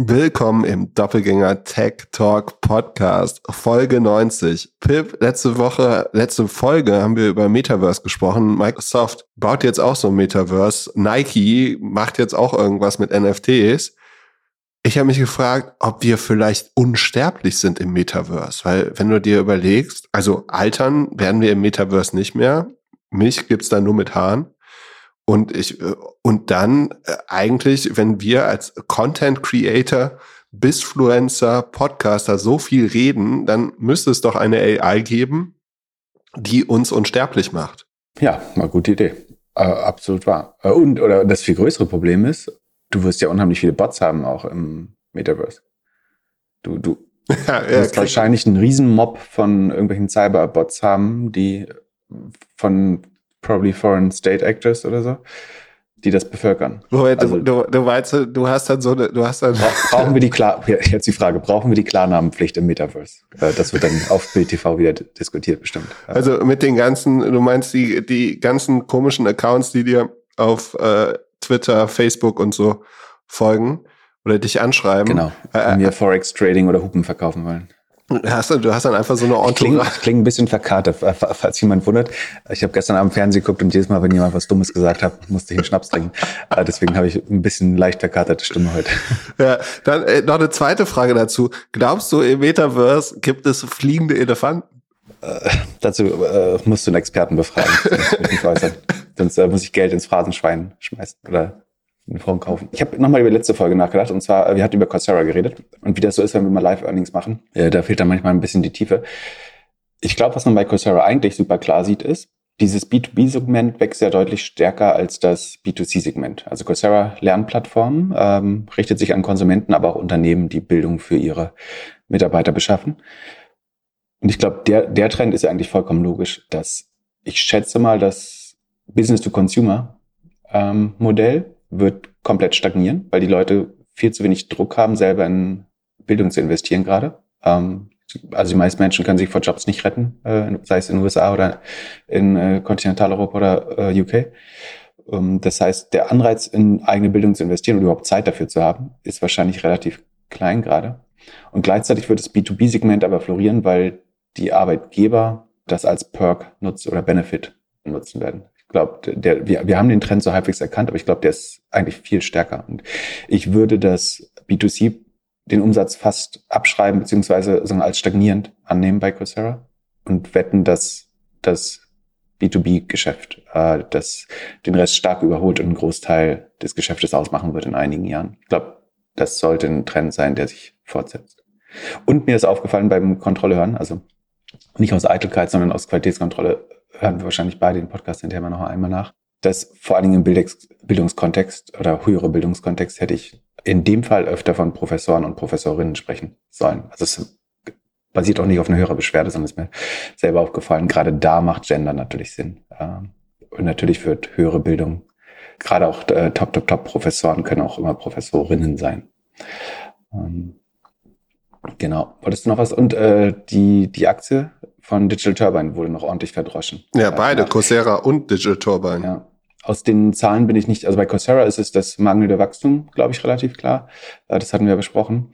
Willkommen im Doppelgänger Tech Talk Podcast, Folge 90. Pip, letzte Woche, letzte Folge haben wir über Metaverse gesprochen. Microsoft baut jetzt auch so ein Metaverse. Nike macht jetzt auch irgendwas mit NFTs. Ich habe mich gefragt, ob wir vielleicht unsterblich sind im Metaverse, weil wenn du dir überlegst, also altern werden wir im Metaverse nicht mehr. Mich gibt's da nur mit Haaren. Und ich, äh, und dann äh, eigentlich, wenn wir als Content Creator, Bisfluencer, Podcaster so viel reden, dann müsste es doch eine AI geben, die uns unsterblich macht. Ja, eine gute Idee. Äh, absolut wahr. Äh, und, oder das viel größere Problem ist, du wirst ja unheimlich viele Bots haben auch im Metaverse. Du, du ja, ja, wirst wahrscheinlich einen Riesenmob von irgendwelchen Cyberbots haben, die von probably foreign state actors oder so, die das bevölkern. Moment, also, du, du meinst, du hast dann so eine, du hast dann. Brauchen wir die Klar, jetzt die Frage, brauchen wir die Klarnamenpflicht im Metaverse? Äh, das wird dann auf Bild TV wieder diskutiert, bestimmt. Also mit den ganzen, du meinst die, die ganzen komischen Accounts, die dir auf äh, Twitter, Facebook und so folgen oder dich anschreiben. Genau. Äh, mir Forex Trading oder Hupen verkaufen wollen. Hast du, du hast dann einfach so eine Entourage. Klingt, klingt ein bisschen verkatert, falls jemand wundert. Ich habe gestern Abend Fernsehen geguckt und jedes Mal, wenn jemand was Dummes gesagt hat, musste ich einen Schnaps trinken. Äh, deswegen habe ich ein bisschen leicht verkaterte Stimme heute. Ja, dann äh, noch eine zweite Frage dazu. Glaubst du, im Metaverse gibt es fliegende Elefanten? Äh, dazu äh, musst du einen Experten befragen. Sonst äh, muss ich Geld ins Phrasenschwein schmeißen oder eine Form kaufen. Ich habe nochmal über die letzte Folge nachgedacht und zwar, wir hatten über Coursera geredet und wie das so ist, wenn wir mal Live-Earnings machen. Äh, da fehlt dann manchmal ein bisschen die Tiefe. Ich glaube, was man bei Coursera eigentlich super klar sieht, ist, dieses B2B-Segment wächst ja deutlich stärker als das B2C-Segment. Also Coursera Lernplattform ähm, richtet sich an Konsumenten, aber auch Unternehmen, die Bildung für ihre Mitarbeiter beschaffen. Und ich glaube, der, der Trend ist ja eigentlich vollkommen logisch, dass ich schätze mal, das Business-to-Consumer-Modell ähm, wird komplett stagnieren, weil die Leute viel zu wenig Druck haben, selber in Bildung zu investieren gerade. Ähm, also die meisten Menschen können sich vor Jobs nicht retten, äh, sei es in den USA oder in äh, Kontinentaleuropa oder äh, UK. Ähm, das heißt, der Anreiz, in eigene Bildung zu investieren und überhaupt Zeit dafür zu haben, ist wahrscheinlich relativ klein gerade. Und gleichzeitig wird das B2B-Segment aber florieren, weil die Arbeitgeber das als Perk nutzen oder Benefit nutzen werden glaube, der, wir, wir haben den Trend so halbwegs erkannt, aber ich glaube, der ist eigentlich viel stärker. Und ich würde das B2C den Umsatz fast abschreiben, beziehungsweise sagen, als stagnierend annehmen bei Coursera und wetten, dass das B2B-Geschäft, äh, das den Rest stark überholt und einen Großteil des Geschäftes ausmachen wird in einigen Jahren. Ich glaube, das sollte ein Trend sein, der sich fortsetzt. Und mir ist aufgefallen beim Kontrolle hören, also nicht aus Eitelkeit, sondern aus Qualitätskontrolle, hören wir wahrscheinlich beide den Podcast hinterher mal noch einmal nach, dass vor allen Dingen im Bildungskontext oder höhere Bildungskontext hätte ich in dem Fall öfter von Professoren und Professorinnen sprechen sollen. Also es basiert auch nicht auf einer höheren Beschwerde, sondern ist mir selber aufgefallen. Gerade da macht Gender natürlich Sinn. Und natürlich wird höhere Bildung, gerade auch äh, Top, Top, Top Professoren können auch immer Professorinnen sein. Genau. Wolltest du noch was? Und äh, die, die Aktie von Digital Turbine wurde noch ordentlich verdroschen. Ja, beide. Coursera und Digital Turbine. Ja. Aus den Zahlen bin ich nicht, also bei Coursera ist es das mangelnde Wachstum, glaube ich, relativ klar. Äh, das hatten wir besprochen.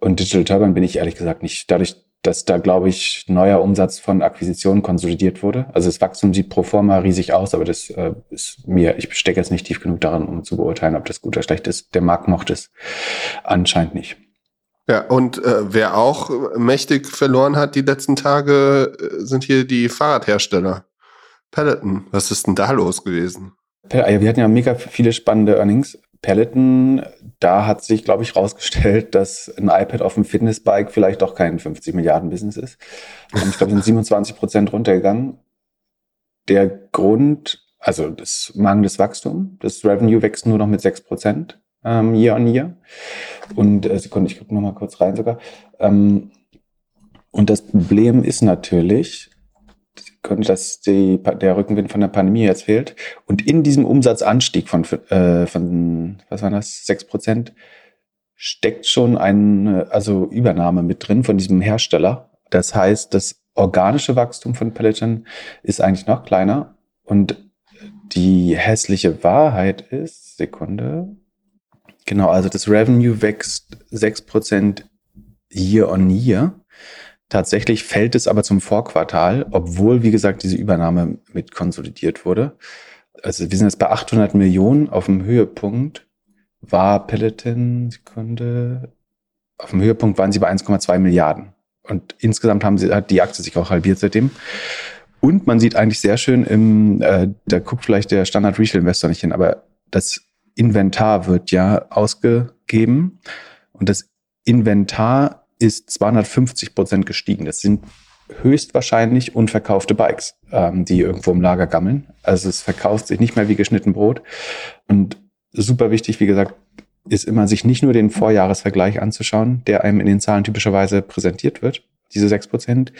Und Digital Turbine bin ich ehrlich gesagt nicht. Dadurch, dass da, glaube ich, neuer Umsatz von Akquisitionen konsolidiert wurde. Also das Wachstum sieht pro forma riesig aus, aber das äh, ist mir, ich stecke jetzt nicht tief genug daran, um zu beurteilen, ob das gut oder schlecht ist. Der Markt mochte es anscheinend nicht. Ja, und äh, wer auch mächtig verloren hat die letzten Tage, äh, sind hier die Fahrradhersteller. Peloton, was ist denn da los gewesen? Ja, wir hatten ja mega viele spannende Earnings. Peloton, da hat sich, glaube ich, rausgestellt, dass ein iPad auf dem Fitnessbike vielleicht doch kein 50 Milliarden Business ist. Ich glaube, sind 27 Prozent runtergegangen. Der Grund, also das mangelndes Wachstum, das Revenue wächst nur noch mit 6 Prozent ähm, year on year. Und äh, Sekunde, ich gucke noch mal kurz rein sogar. Ähm, und das Problem ist natürlich, dass die, der Rückenwind von der Pandemie jetzt fehlt. Und in diesem Umsatzanstieg von, äh, von was war das, sechs Prozent, steckt schon eine also Übernahme mit drin von diesem Hersteller. Das heißt, das organische Wachstum von Peloton ist eigentlich noch kleiner. Und die hässliche Wahrheit ist, Sekunde, Genau, also das Revenue wächst 6% year on year. Tatsächlich fällt es aber zum Vorquartal, obwohl, wie gesagt, diese Übernahme mit konsolidiert wurde. Also wir sind jetzt bei 800 Millionen auf dem Höhepunkt. War Peloton, Sekunde, auf dem Höhepunkt waren sie bei 1,2 Milliarden. Und insgesamt haben sie, hat die Aktie sich auch halbiert seitdem. Und man sieht eigentlich sehr schön im, äh, da guckt vielleicht der Standard Retail Investor nicht hin, aber das Inventar wird ja ausgegeben und das Inventar ist 250 Prozent gestiegen. Das sind höchstwahrscheinlich unverkaufte Bikes, ähm, die irgendwo im Lager gammeln. Also es verkauft sich nicht mehr wie geschnitten Brot. Und super wichtig, wie gesagt, ist immer, sich nicht nur den Vorjahresvergleich anzuschauen, der einem in den Zahlen typischerweise präsentiert wird, diese sechs Prozent,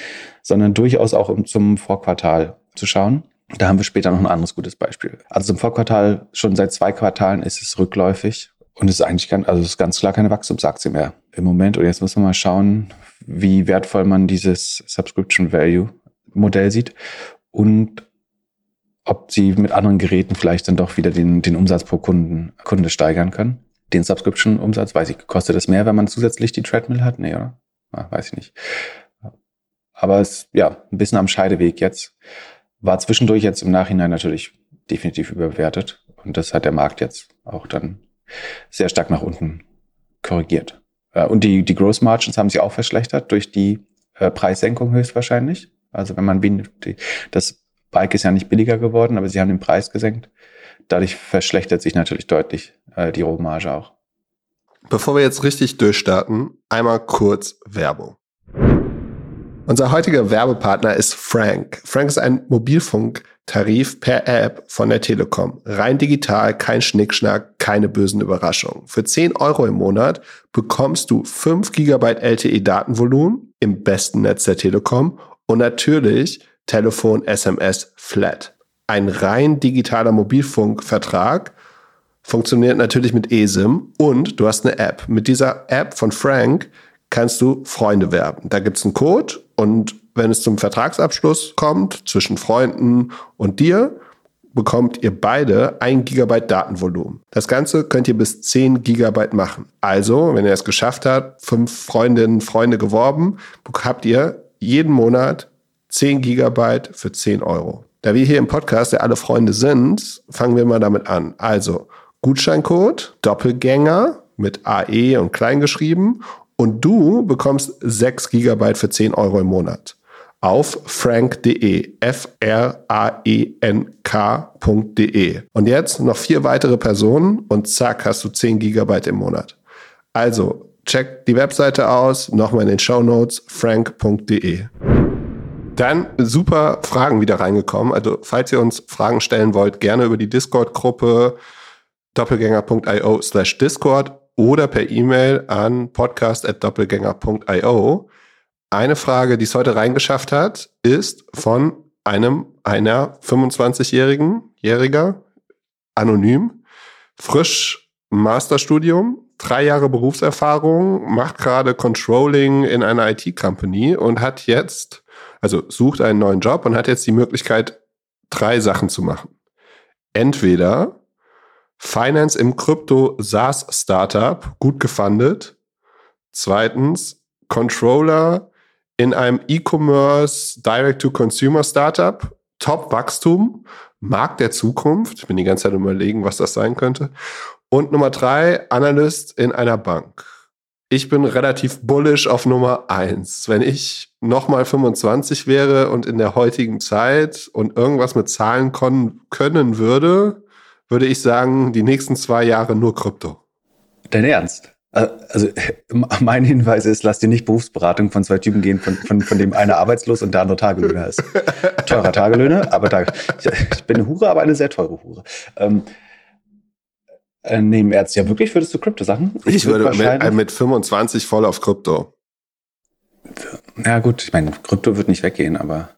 sondern durchaus auch zum Vorquartal zu schauen. Da haben wir später noch ein anderes gutes Beispiel. Also zum Vorquartal, schon seit zwei Quartalen ist es rückläufig und es ist eigentlich kein, also es ist ganz klar keine Wachstumsaktie mehr im Moment. Und jetzt muss man mal schauen, wie wertvoll man dieses Subscription Value Modell sieht und ob sie mit anderen Geräten vielleicht dann doch wieder den, den Umsatz pro Kunden, Kunde steigern können den Subscription-Umsatz, weiß ich, kostet es mehr, wenn man zusätzlich die Treadmill hat? Nee, oder? Ja, weiß ich nicht. Aber es, ja, ein bisschen am Scheideweg jetzt. War zwischendurch jetzt im Nachhinein natürlich definitiv überbewertet. Und das hat der Markt jetzt auch dann sehr stark nach unten korrigiert. Und die, die Gross Margins haben sich auch verschlechtert durch die äh, Preissenkung höchstwahrscheinlich. Also wenn man das Bike ist ja nicht billiger geworden, aber sie haben den Preis gesenkt dadurch verschlechtert sich natürlich deutlich äh, die Rohmarge auch. Bevor wir jetzt richtig durchstarten, einmal kurz Werbung. Unser heutiger Werbepartner ist Frank. Frank ist ein Mobilfunktarif per App von der Telekom. Rein digital, kein Schnickschnack, keine bösen Überraschungen. Für 10 Euro im Monat bekommst du 5 GB LTE Datenvolumen im besten Netz der Telekom und natürlich Telefon, SMS, Flat ein rein digitaler Mobilfunkvertrag funktioniert natürlich mit eSIM und du hast eine App. Mit dieser App von Frank kannst du Freunde werben. Da gibt's einen Code und wenn es zum Vertragsabschluss kommt zwischen Freunden und dir, bekommt ihr beide ein Gigabyte Datenvolumen. Das Ganze könnt ihr bis 10 Gigabyte machen. Also, wenn ihr es geschafft habt, fünf Freundinnen, Freunde geworben, habt ihr jeden Monat 10 Gigabyte für 10 Euro. Da wir hier im Podcast ja alle Freunde sind, fangen wir mal damit an. Also Gutscheincode Doppelgänger mit AE und klein geschrieben und du bekommst 6 Gigabyte für 10 Euro im Monat auf frank.de, F-R-A-E-N-K.de. Und jetzt noch vier weitere Personen und zack, hast du 10 Gigabyte im Monat. Also, check die Webseite aus, nochmal in den Show Notes, frank.de. Dann super Fragen wieder reingekommen. Also falls ihr uns Fragen stellen wollt, gerne über die Discord-Gruppe doppelgänger.io slash Discord oder per E-Mail an podcast.doppelgänger.io. Eine Frage, die es heute reingeschafft hat, ist von einem einer 25-jährigen, jähriger, anonym, frisch Masterstudium, drei Jahre Berufserfahrung, macht gerade Controlling in einer IT-Company und hat jetzt also sucht einen neuen Job und hat jetzt die Möglichkeit, drei Sachen zu machen. Entweder Finance im Krypto SaaS Startup, gut gefundet. Zweitens Controller in einem E-Commerce Direct-to-Consumer Startup, Top Wachstum, Markt der Zukunft. Ich bin die ganze Zeit überlegen, was das sein könnte. Und Nummer drei, Analyst in einer Bank. Ich bin relativ bullish auf Nummer eins. Wenn ich nochmal 25 wäre und in der heutigen Zeit und irgendwas mit Zahlen können würde, würde ich sagen, die nächsten zwei Jahre nur Krypto. Dein Ernst? Äh, also mein Hinweis ist, lass dir nicht Berufsberatung von zwei Typen gehen, von, von, von dem einer arbeitslos und der andere Tagelöhner ist. Teurer Tagelöhner, aber Tag, ich bin eine Hure, aber eine sehr teure Hure. Ähm, äh, nehmen Ärzte ja wirklich, würdest du Krypto-Sachen? Ich, ich würde mit, mit 25 voll auf Krypto. Ja gut, ich meine, Krypto wird nicht weggehen, aber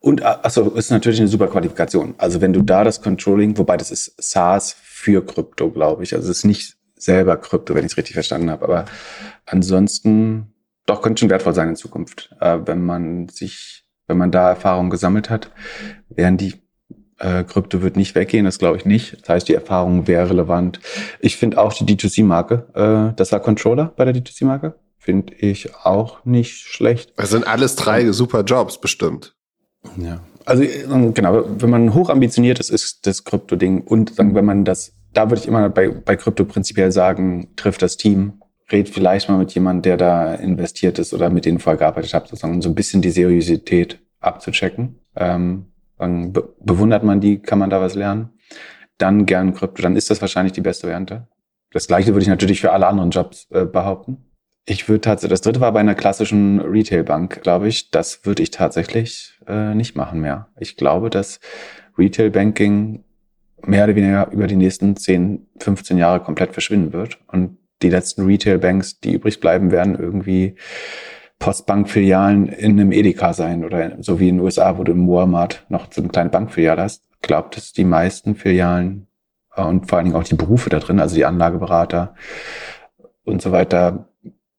und also ist natürlich eine super Qualifikation. Also wenn du da das Controlling, wobei das ist SaaS für Krypto, glaube ich. Also es ist nicht selber Krypto, wenn ich es richtig verstanden habe. Aber ansonsten doch könnte schon wertvoll sein in Zukunft, äh, wenn man sich, wenn man da Erfahrung gesammelt hat, wären die Äh, Krypto wird nicht weggehen, das glaube ich nicht. Das heißt, die Erfahrung wäre relevant. Ich finde auch die D2C-Marke, äh, das war Controller bei der D2C-Marke, finde ich auch nicht schlecht. Das sind alles drei super Jobs bestimmt. Ja, also äh, genau, wenn man hoch ambitioniert ist, ist das Krypto-Ding und sagen, wenn man das, da würde ich immer bei, bei Krypto prinzipiell sagen, trifft das Team, red vielleicht mal mit jemandem, der da investiert ist oder mit denen vorher gearbeitet hat, sozusagen, um so ein bisschen die Seriosität abzuchecken. Ähm, dann be bewundert man die, kann man da was lernen. Dann gern Krypto, dann ist das wahrscheinlich die beste Variante. Das gleiche würde ich natürlich für alle anderen Jobs äh, behaupten. Ich würde tatsächlich, das dritte war bei einer klassischen Retailbank, glaube ich. Das würde ich tatsächlich äh, nicht machen mehr. Ich glaube, dass Retail Banking mehr oder weniger über die nächsten 10, 15 Jahre komplett verschwinden wird. Und die letzten Retail Banks, die übrig bleiben, werden irgendwie Postbankfilialen in einem Edeka sein oder so wie in den USA, wo du im Walmart noch so eine kleine Bankfiliale hast. Glaube, dass die meisten Filialen äh, und vor allen Dingen auch die Berufe da drin, also die Anlageberater und so weiter,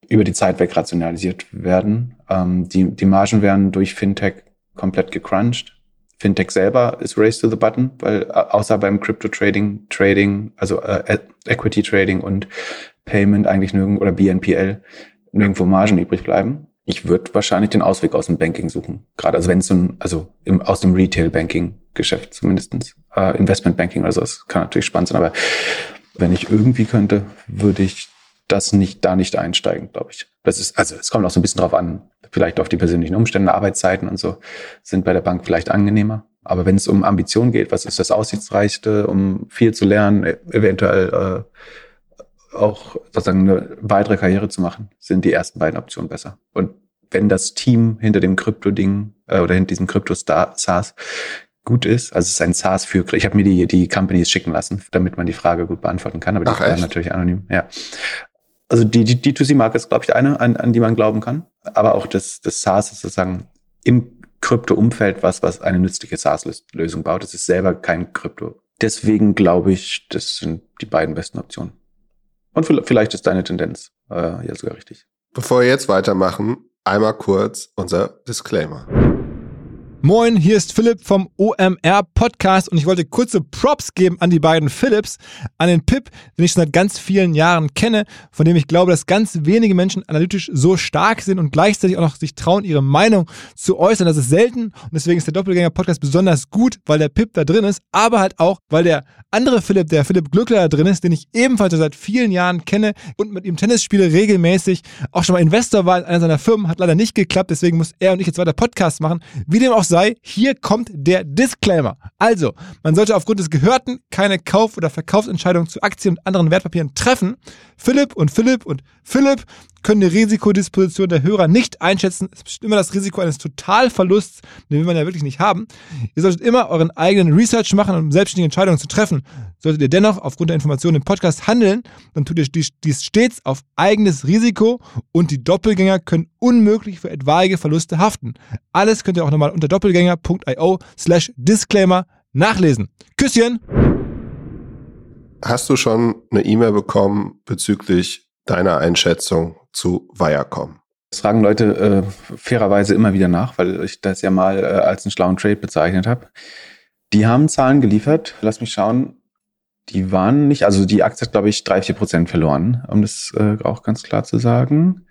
über die Zeit wegrationalisiert werden. Ähm, die, die Margen werden durch Fintech komplett gecrunched. Fintech selber ist race to the button, weil äh, außer beim Crypto Trading, Trading, also äh, Equity Trading und Payment eigentlich nirgendwo oder BNPL nirgendwo Margen übrig bleiben ich würde wahrscheinlich den Ausweg aus dem Banking suchen. Gerade also wenn es so ein, also im, aus dem Retail-Banking-Geschäft zumindestens äh, Investment-Banking oder so, kann natürlich spannend sein, aber wenn ich irgendwie könnte, würde ich das nicht, da nicht einsteigen, glaube ich. Das ist, also es kommt auch so ein bisschen drauf an, vielleicht auf die persönlichen Umstände, Arbeitszeiten und so, sind bei der Bank vielleicht angenehmer. Aber wenn es um Ambition geht, was ist das Aussichtsreichste, um viel zu lernen, e-, eventuell äh, auch sozusagen eine weitere Karriere zu machen, sind die ersten beiden Optionen besser. Und wenn das Team hinter dem Krypto-Ding äh, oder hinter diesem Krypto-SaaS gut ist, also es ist ein SaaS für, ich habe mir die, die Companies schicken lassen, damit man die Frage gut beantworten kann, aber die Frage natürlich anonym, ja. Also die, die D2C-Marke ist, glaube ich, eine, an, an die man glauben kann. Aber auch das, das SaaS ist sozusagen im Krypto-Umfeld was, was eine nützliche SaaS-Lösung baut. Das ist selber kein Krypto. Deswegen glaube ich, das sind die beiden besten Optionen. Und vielleicht ist deine Tendenz äh, ja sogar richtig. Bevor wir jetzt weitermachen, einmal kurz unser Disclaimer. Moin, hier ist Philipp vom OMR Podcast und ich wollte kurze Props geben an die beiden Philips, an den Pip, den ich schon seit ganz vielen Jahren kenne, von dem ich glaube, dass ganz wenige Menschen analytisch so stark sind und gleichzeitig auch noch sich trauen, ihre Meinung zu äußern. Das ist selten und deswegen ist der Doppelgänger Podcast besonders gut, weil der Pip da drin ist, aber halt auch, weil der andere Philipp, der Philipp Glückler da drin ist, den ich ebenfalls seit vielen Jahren kenne und mit ihm Tennis spiele regelmäßig, auch schon mal Investor war in einer seiner Firmen, hat leider nicht geklappt, deswegen muss er und ich jetzt weiter Podcast machen. Wie dem auch sei, hier kommt der Disclaimer. Also, man sollte aufgrund des Gehörten keine Kauf- oder Verkaufsentscheidungen zu Aktien und anderen Wertpapieren treffen. Philipp und Philipp und Philipp können die Risikodisposition der Hörer nicht einschätzen. Es besteht immer das Risiko eines Totalverlusts, den will man ja wirklich nicht haben. Ihr solltet immer euren eigenen Research machen, um selbstständige Entscheidungen zu treffen. Solltet ihr dennoch aufgrund der Informationen im Podcast handeln, dann tut ihr dies stets auf eigenes Risiko und die Doppelgänger können unmöglich für etwaige Verluste haften. Alles könnt ihr auch nochmal unter doppelgänger.io slash Disclaimer nachlesen. Küsschen! Hast du schon eine E-Mail bekommen bezüglich deiner Einschätzung zu Viacom? Das fragen Leute äh, fairerweise immer wieder nach, weil ich das ja mal äh, als einen schlauen Trade bezeichnet habe. Die haben Zahlen geliefert. Lass mich schauen. Die waren nicht, also die Aktie hat, glaube ich, drei, vier Prozent verloren, um das äh, auch ganz klar zu sagen.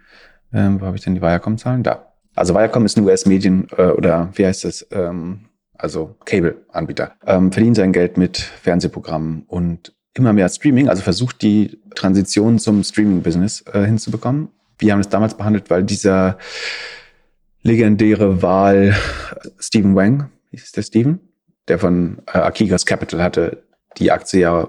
Ähm, wo habe ich denn die Viacom-Zahlen? Da. Also Viacom ist ein US-Medien äh, oder wie heißt das? Ähm, also Cable-Anbieter. Ähm, verdienen sein Geld mit Fernsehprogrammen und immer mehr Streaming, also versucht die Transition zum Streaming-Business äh, hinzubekommen. Wir haben es damals behandelt, weil dieser legendäre Wahl Stephen Wang, hieß der Stephen, der von äh, Akigas Capital hatte die Aktie ja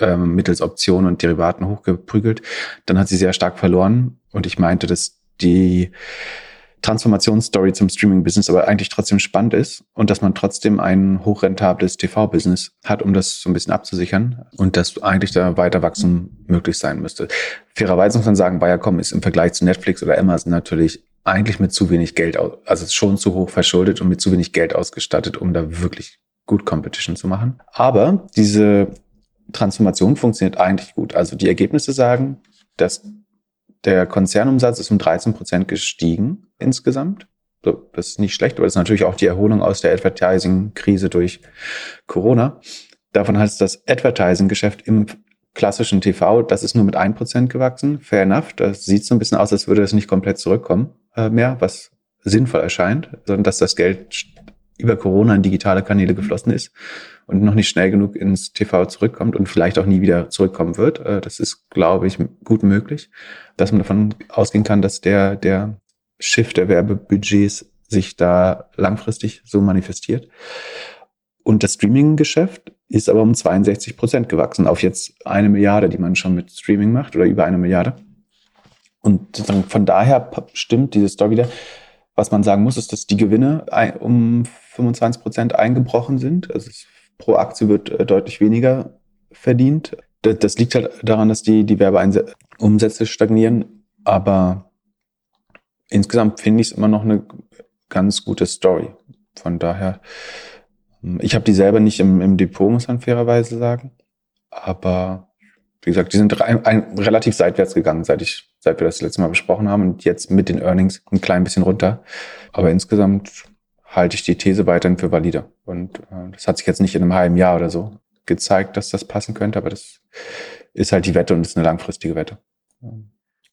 äh, mittels Optionen und Derivaten hochgeprügelt. Dann hat sie sehr stark verloren und ich meinte, dass die Transformationsstory zum Streaming-Business aber eigentlich trotzdem spannend ist und dass man trotzdem ein hochrentables TV-Business hat, um das so ein bisschen abzusichern und dass eigentlich da weiter Wachstum möglich sein müsste. Fairerweise muss man sagen, Viacom ist im Vergleich zu Netflix oder Amazon natürlich eigentlich mit zu wenig Geld, also schon zu hoch verschuldet und mit zu wenig Geld ausgestattet, um da wirklich gut Competition zu machen. Aber diese Transformation funktioniert eigentlich gut. Also die Ergebnisse sagen, dass der Konzernumsatz ist um 13 Prozent gestiegen insgesamt. Das ist nicht schlecht, aber das ist natürlich auch die Erholung aus der Advertising-Krise durch Corona. Davon heißt das Advertising-Geschäft im klassischen TV, das ist nur mit ein Prozent gewachsen. Fair enough. Das sieht so ein bisschen aus, als würde es nicht komplett zurückkommen äh, mehr, was sinnvoll erscheint, sondern dass das Geld über Corona in digitale Kanäle geflossen ist und noch nicht schnell genug ins TV zurückkommt und vielleicht auch nie wieder zurückkommen wird. Äh, das ist, glaube ich, gut möglich, dass man davon ausgehen kann, dass der, der Shift der Werbebudgets sich da langfristig so manifestiert. Und das Streaming-Geschäft ist aber um 62 Prozent gewachsen auf jetzt eine Milliarde, die man schon mit Streaming macht oder über eine Milliarde. Und von daher stimmt diese Story wieder. Was man sagen muss, ist, dass die Gewinne um 25 Prozent eingebrochen sind. Also pro Aktie wird äh, deutlich weniger verdient. Das liegt halt daran, dass die, die Werbeumsätze stagnieren. Aber insgesamt finde ich es immer noch eine ganz gute Story. Von daher, hm, ich habe die selber nicht im, im Depot, muss man fairerweise sagen. Aber wie gesagt, die sind ein, ein, relativ seitwärts gegangen, seit ich, seit wir das letzte Mal besprochen haben und jetzt mit den Earnings ein klein bisschen runter. Aber insgesamt halte ich die These weiterhin für valide. Und äh, das hat sich jetzt nicht in einem halben Jahr oder so gezeigt, dass das passen könnte, aber das ist halt die Wette und ist eine langfristige Wette.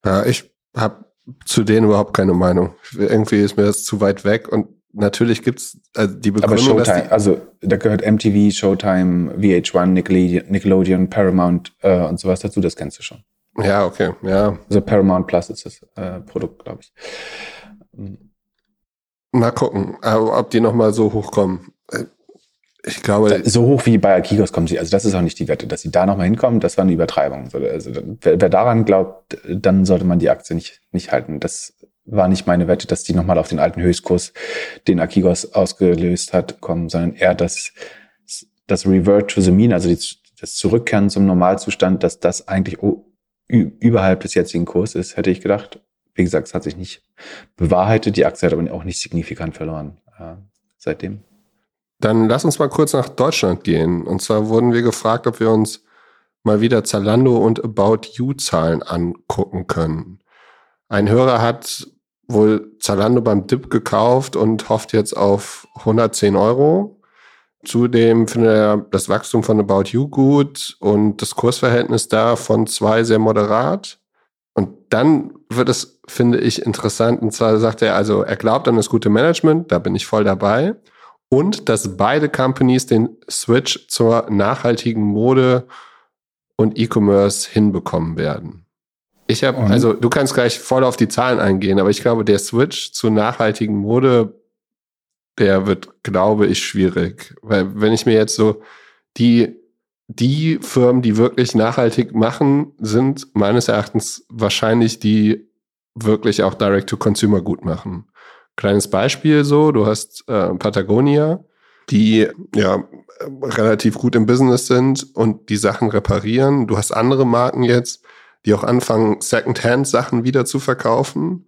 Ja, ich habe zu denen überhaupt keine Meinung. Irgendwie ist mir das zu weit weg und natürlich gibt's also die Begründung, Aber Showtime, also da gehört MTV, Showtime, VH1, Nickelodeon, Paramount äh, und sowas dazu, das kennst du schon. Ja, okay, ja. Also Paramount Plus ist das äh, Produkt, glaube ich. Mal gucken, äh, ob die nochmal so hochkommen. Äh, ich glaube. So hoch wie bei Akigos kommen sie. Also das ist auch nicht die Wette, dass sie da nochmal hinkommen. Das war eine Übertreibung. Also wer, wer daran glaubt, dann sollte man die Aktie nicht, nicht halten. Das war nicht meine Wette, dass die nochmal auf den alten Höchstkurs, den Akigos ausgelöst hat, kommen, sondern eher das, das Revert to the Mean, also die, das Zurückkehren zum Normalzustand, dass das eigentlich überhalb des jetzigen Kurs ist, hätte ich gedacht. Wie gesagt, es hat sich nicht bewahrheitet. Die Aktie hat aber auch nicht signifikant verloren äh, seitdem. Dann lass uns mal kurz nach Deutschland gehen. Und zwar wurden wir gefragt, ob wir uns mal wieder Zalando und About You Zahlen angucken können. Ein Hörer hat wohl Zalando beim Dip gekauft und hofft jetzt auf 110 Euro. Zudem findet er das Wachstum von About You gut und das Kursverhältnis da von zwei sehr moderat. Und dann wird es, finde ich, interessant. Und zwar sagt er, also er glaubt an das gute Management, da bin ich voll dabei. Und dass beide Companies den Switch zur nachhaltigen Mode und E-Commerce hinbekommen werden. Ich habe, also du kannst gleich voll auf die Zahlen eingehen, aber ich glaube, der Switch zu nachhaltigen Mode, der wird, glaube ich, schwierig. Weil wenn ich mir jetzt so die, die Firmen, die wirklich nachhaltig machen, sind meines Erachtens wahrscheinlich die wirklich auch Direct-to-Consumer gut machen. Kleines Beispiel so, du hast äh, Patagonia, die ja relativ gut im Business sind und die Sachen reparieren. Du hast andere Marken jetzt, die auch anfangen, Second-Hand-Sachen wieder zu verkaufen.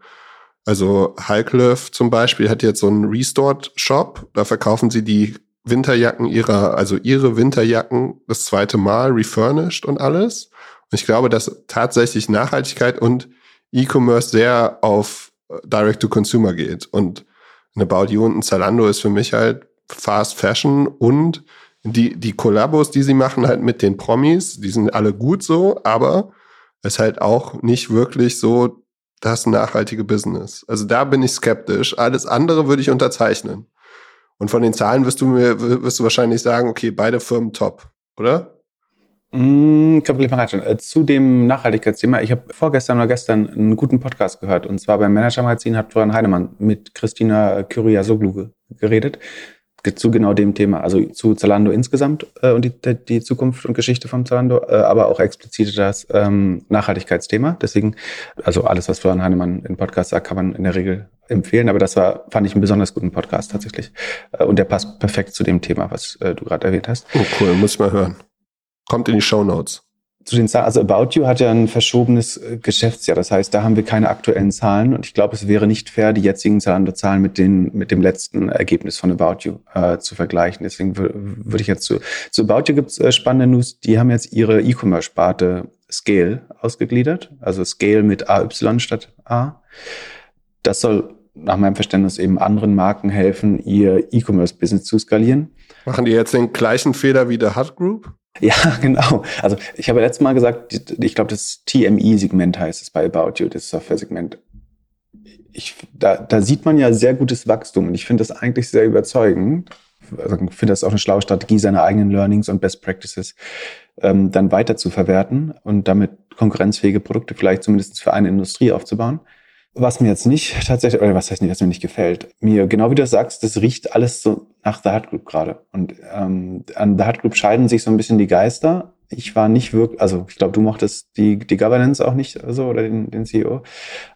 Also Highcliff zum Beispiel hat jetzt so einen Restored-Shop. Da verkaufen sie die Winterjacken ihrer, also ihre Winterjacken das zweite Mal refurnished und alles. Und ich glaube, dass tatsächlich Nachhaltigkeit und E-Commerce sehr auf äh, Direct-to-Consumer geht. Und eine About You und ein Zalando ist für mich halt Fast Fashion und die, die Kollabos, die sie machen halt mit den Promis, die sind alle gut so, aber ist halt auch nicht wirklich so das nachhaltige Business. Also da bin ich skeptisch. Alles andere würde ich unterzeichnen. Und von den Zahlen wirst du mir, wirst du wahrscheinlich sagen, okay, beide Firmen top, oder? Mm, äh, zu dem Nachhaltigkeitsthema. Ich habe vorgestern oder gestern einen guten Podcast gehört. Und zwar beim Manager-Magazin hat Florian Heinemann mit Christina Kyriasoglu geredet zu genau dem Thema, also zu Zalando insgesamt äh, und die, die Zukunft und Geschichte von Zalando, äh, aber auch explizit das ähm, Nachhaltigkeitsthema. Deswegen, also alles, was Florian Heinemann im Podcast sagt, kann man in der Regel empfehlen. Aber das war, fand ich einen besonders guten Podcast tatsächlich. Äh, und der passt perfekt zu dem Thema, was äh, du gerade erwähnt hast. Oh cool, muss ich mal hören. Kommt in die Show Notes zu den Zahlen, also About You hat ja ein verschobenes äh, Geschäftsjahr. Das heißt, da haben wir keine aktuellen Zahlen und ich glaube, es wäre nicht fair, die jetzigen Zahlen Zahlen mit den mit dem letzten Ergebnis von About You äh, zu vergleichen. Deswegen würde ich jetzt zu zu About You gibt's äh, spannende News. Die haben jetzt ihre E-Commerce-Sparte Scale ausgegliedert, also Scale mit AY statt A. Das soll nach meinem Verständnis eben anderen Marken helfen, ihr E-Commerce-Business zu skalieren. Machen die jetzt den gleichen Fehler wie der Hut Group? Ja, genau. Also ich habe letztes Mal gesagt, ich glaube, das TME-Segment heißt es bei About You, das Software-Segment. Ich, da, da sieht man ja sehr gutes Wachstum und ich finde das eigentlich sehr überzeugend. Also ich finde das auch eine schlaue Strategie, seine eigenen Learnings und Best Practices ähm, dann weiter zu verwerten und damit konkurrenzfähige Produkte vielleicht zumindest für eine Industrie aufzubauen. Was mir jetzt nicht tatsächlich, oder was heißt nicht, was mir nicht gefällt, mir, genau wie du sagst, das riecht alles so nach The Hut Group gerade. Und ähm, an The Hut Group scheiden sich so ein bisschen die Geister. Ich war nicht wirklich, also ich glaube, du mochtest die, die Governance auch nicht so oder den, den CEO.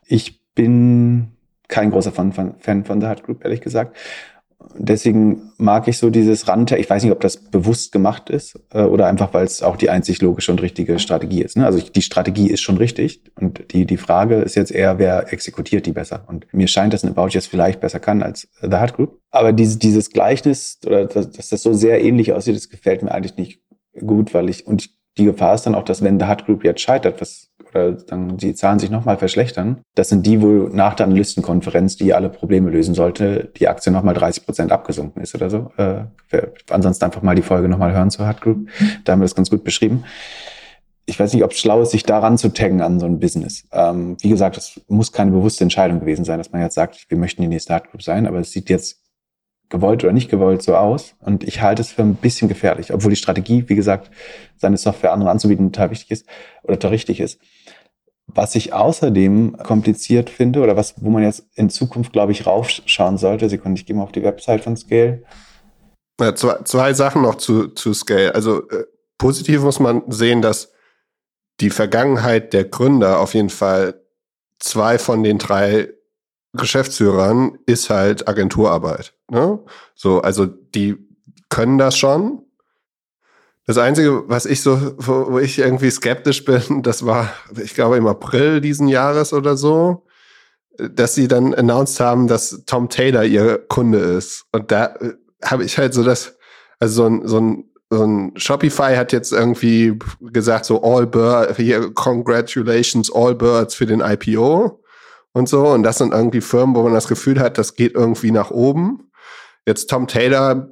Ich bin kein großer Fan von, Fan von The Hut Group, ehrlich gesagt deswegen mag ich so dieses Rante. Ich weiß nicht, ob das bewusst gemacht ist äh, oder einfach, weil es auch die einzig logische und richtige Strategie ist. Ne? Also ich, die Strategie ist schon richtig und die, die Frage ist jetzt eher, wer exekutiert die besser. Und mir scheint, dass ein About jetzt vielleicht besser kann als The Hard Group. Aber diese, dieses Gleichnis oder dass, dass das so sehr ähnlich aussieht, das gefällt mir eigentlich nicht gut, weil ich, und die Gefahr ist dann auch, dass wenn The Hard Group jetzt scheitert, was oder dann die Zahlen sich nochmal verschlechtern, das sind die, wo nach der Analystenkonferenz, die alle Probleme lösen sollte, die Aktie nochmal 30 Prozent abgesunken ist oder so. Äh, ansonsten einfach mal die Folge nochmal hören zur Hard Group. Da haben wir das ganz gut beschrieben. Ich weiß nicht, ob es schlau ist, sich daran zu taggen an so ein Business. Ähm, wie gesagt, es muss keine bewusste Entscheidung gewesen sein, dass man jetzt sagt, wir möchten die nächste Hard Group sein, aber es sieht jetzt gewollt oder nicht gewollt so aus. Und ich halte es für ein bisschen gefährlich, obwohl die Strategie, wie gesagt, seine Software anderen anzubieten total wichtig ist oder total richtig ist. Was ich außerdem kompliziert finde oder was, wo man jetzt in Zukunft, glaube ich, raufschauen sollte, Sekunde, ich gehe mal auf die Website von Scale. Ja, zwei, zwei Sachen noch zu, zu Scale. Also äh, positiv muss man sehen, dass die Vergangenheit der Gründer auf jeden Fall zwei von den drei Geschäftsführern ist halt Agenturarbeit. Ne? So, also die können das schon. Das Einzige, was ich so, wo, ich irgendwie skeptisch bin, das war, ich glaube, im April diesen Jahres oder so, dass sie dann announced haben, dass Tom Taylor ihr Kunde ist. Und da äh, habe ich halt so das, also so ein, so ein so ein Shopify hat jetzt irgendwie gesagt, so All Birds, hier, congratulations, All Birds für den IPO und so. Und das sind irgendwie Firmen, wo man das Gefühl hat, das geht irgendwie nach oben. Jetzt Tom Taylor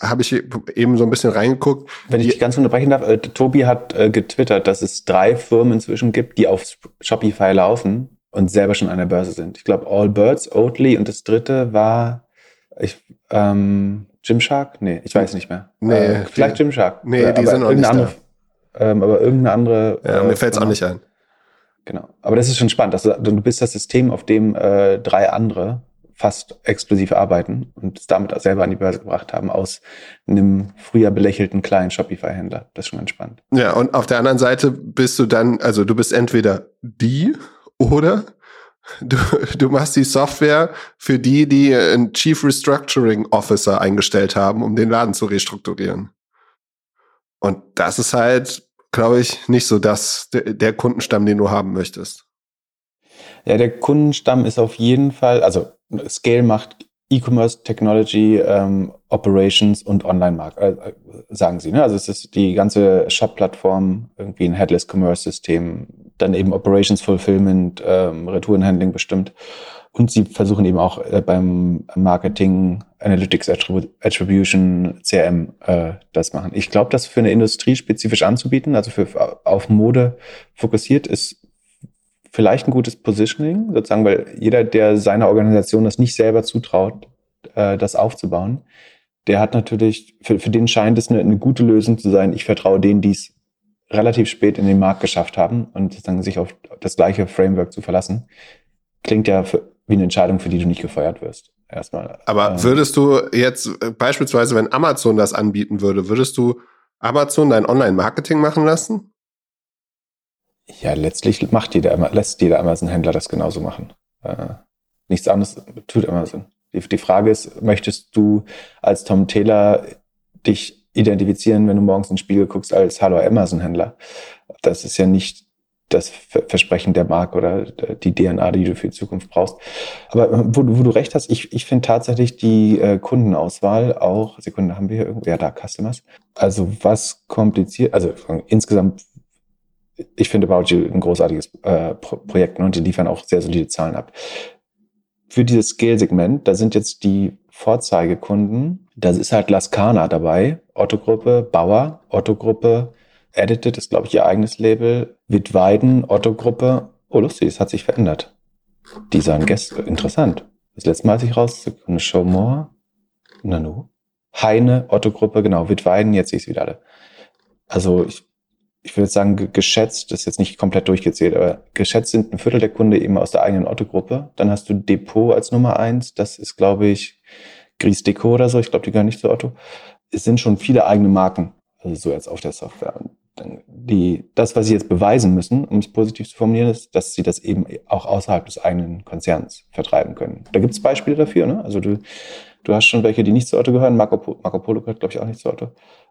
habe ich eben so ein bisschen reingeguckt. Wenn ich dich ganz unterbrechen darf, äh, Tobi hat äh, getwittert, dass es drei Firmen inzwischen gibt, die auf Shopify laufen und selber schon an der Börse sind. Ich glaube Allbirds, Oatly und das dritte war ich, ähm, Gymshark? Nee, ich weiß nicht mehr. Nee, äh, vielleicht die, Gymshark. Nee, die sind noch nicht andere, da. Ähm, aber irgendeine andere. Ja, mir fällt es auch nicht ein. Genau. Aber das ist schon spannend. Dass du, du bist das System, auf dem äh, drei andere fast exklusiv arbeiten und es damit auch selber an die Börse gebracht haben aus einem früher belächelten kleinen Shopify-Händler. Das ist schon ganz spannend. Ja, und auf der anderen Seite bist du dann, also du bist entweder die oder du, du machst die Software für die, die einen Chief Restructuring Officer eingestellt haben, um den Laden zu restrukturieren. Und das ist halt glaube ich, nicht so das, der Kundenstamm, den du haben möchtest. Ja, der Kundenstamm ist auf jeden Fall, also Scale macht E-Commerce, Technology, ähm, Operations und Online-Markt, äh, äh, sagen sie. Ne? Also es ist die ganze Shop-Plattform, irgendwie ein Headless-Commerce-System, dann eben Operations Fulfillment, ähm, Retourenhandling bestimmt und sie versuchen eben auch äh, beim Marketing, Analytics, Attribution, CRM äh, das machen. Ich glaube, das für eine Industrie spezifisch anzubieten, also für auf Mode fokussiert, ist vielleicht ein gutes Positioning, sozusagen, weil jeder, der seiner Organisation das nicht selber zutraut, äh, das aufzubauen, der hat natürlich, für, für den scheint es eine, eine gute Lösung zu sein. Ich vertraue denen, die es relativ spät in den Markt geschafft haben und dann sich auf das gleiche Framework zu verlassen. Klingt ja für, wie eine Entscheidung, für die du nicht gefeuert wirst. Erstmal. Aber ähm, würdest du jetzt äh, beispielsweise, wenn Amazon das anbieten würde, würdest du Amazon dein Online-Marketing machen lassen? Ja, letztlich macht jeder, lässt jeder Amazon-Händler das genauso machen. Äh, nichts anderes tut Amazon. Die, die Frage ist, möchtest du als Tom Taylor dich identifizieren, wenn du morgens in den Spiegel guckst, als Hallo Amazon-Händler? Das ist ja nicht das Versprechen der Marke oder die DNA, die du für die Zukunft brauchst. Aber äh, wo, wo du recht hast, ich, ich finde tatsächlich die äh, Kundenauswahl auch, Sekunde, haben wir hier irgendwo, ja, da, Customers. Also was kompliziert, also insgesamt, ich finde About You ein großartiges äh, Pro Projekt ne, und die liefern auch sehr solide Zahlen ab. für dieses Scale-Segment, da sind jetzt die Vorzeigekunden, da ist halt Lascana dabei, Otto-Gruppe, Bauer, Otto-Gruppe, Edited ist, glaube ich, ihr eigenes Label, Wittweiden, Otto-Gruppe. Oh, lustig, es hat sich verändert. Design Guest, interessant. Das letzte Mal, als ich raus, Sekunde, Show More, Nanu, Heine, Otto-Gruppe, genau, Wittweiden, jetzt sehe ich es wieder alle. Also ich ich würde sagen, geschätzt, das ist jetzt nicht komplett durchgezählt, aber geschätzt sind ein Viertel der Kunde eben aus der eigenen Otto-Gruppe. Dann hast du Depot als Nummer eins. Das ist, glaube ich, Gries Deco oder so. Ich glaube, die gehören nicht zu Otto. Es sind schon viele eigene Marken, also so jetzt auf der Software. Die, das, was sie jetzt beweisen müssen, um es positiv zu formulieren, ist, dass sie das eben auch außerhalb des eigenen Konzerns vertreiben können. Da gibt es Beispiele dafür. Ne? Also du, du hast schon welche, die nicht zu Otto gehören. Marco, Marco Polo gehört, glaube ich, auch nicht zu Otto.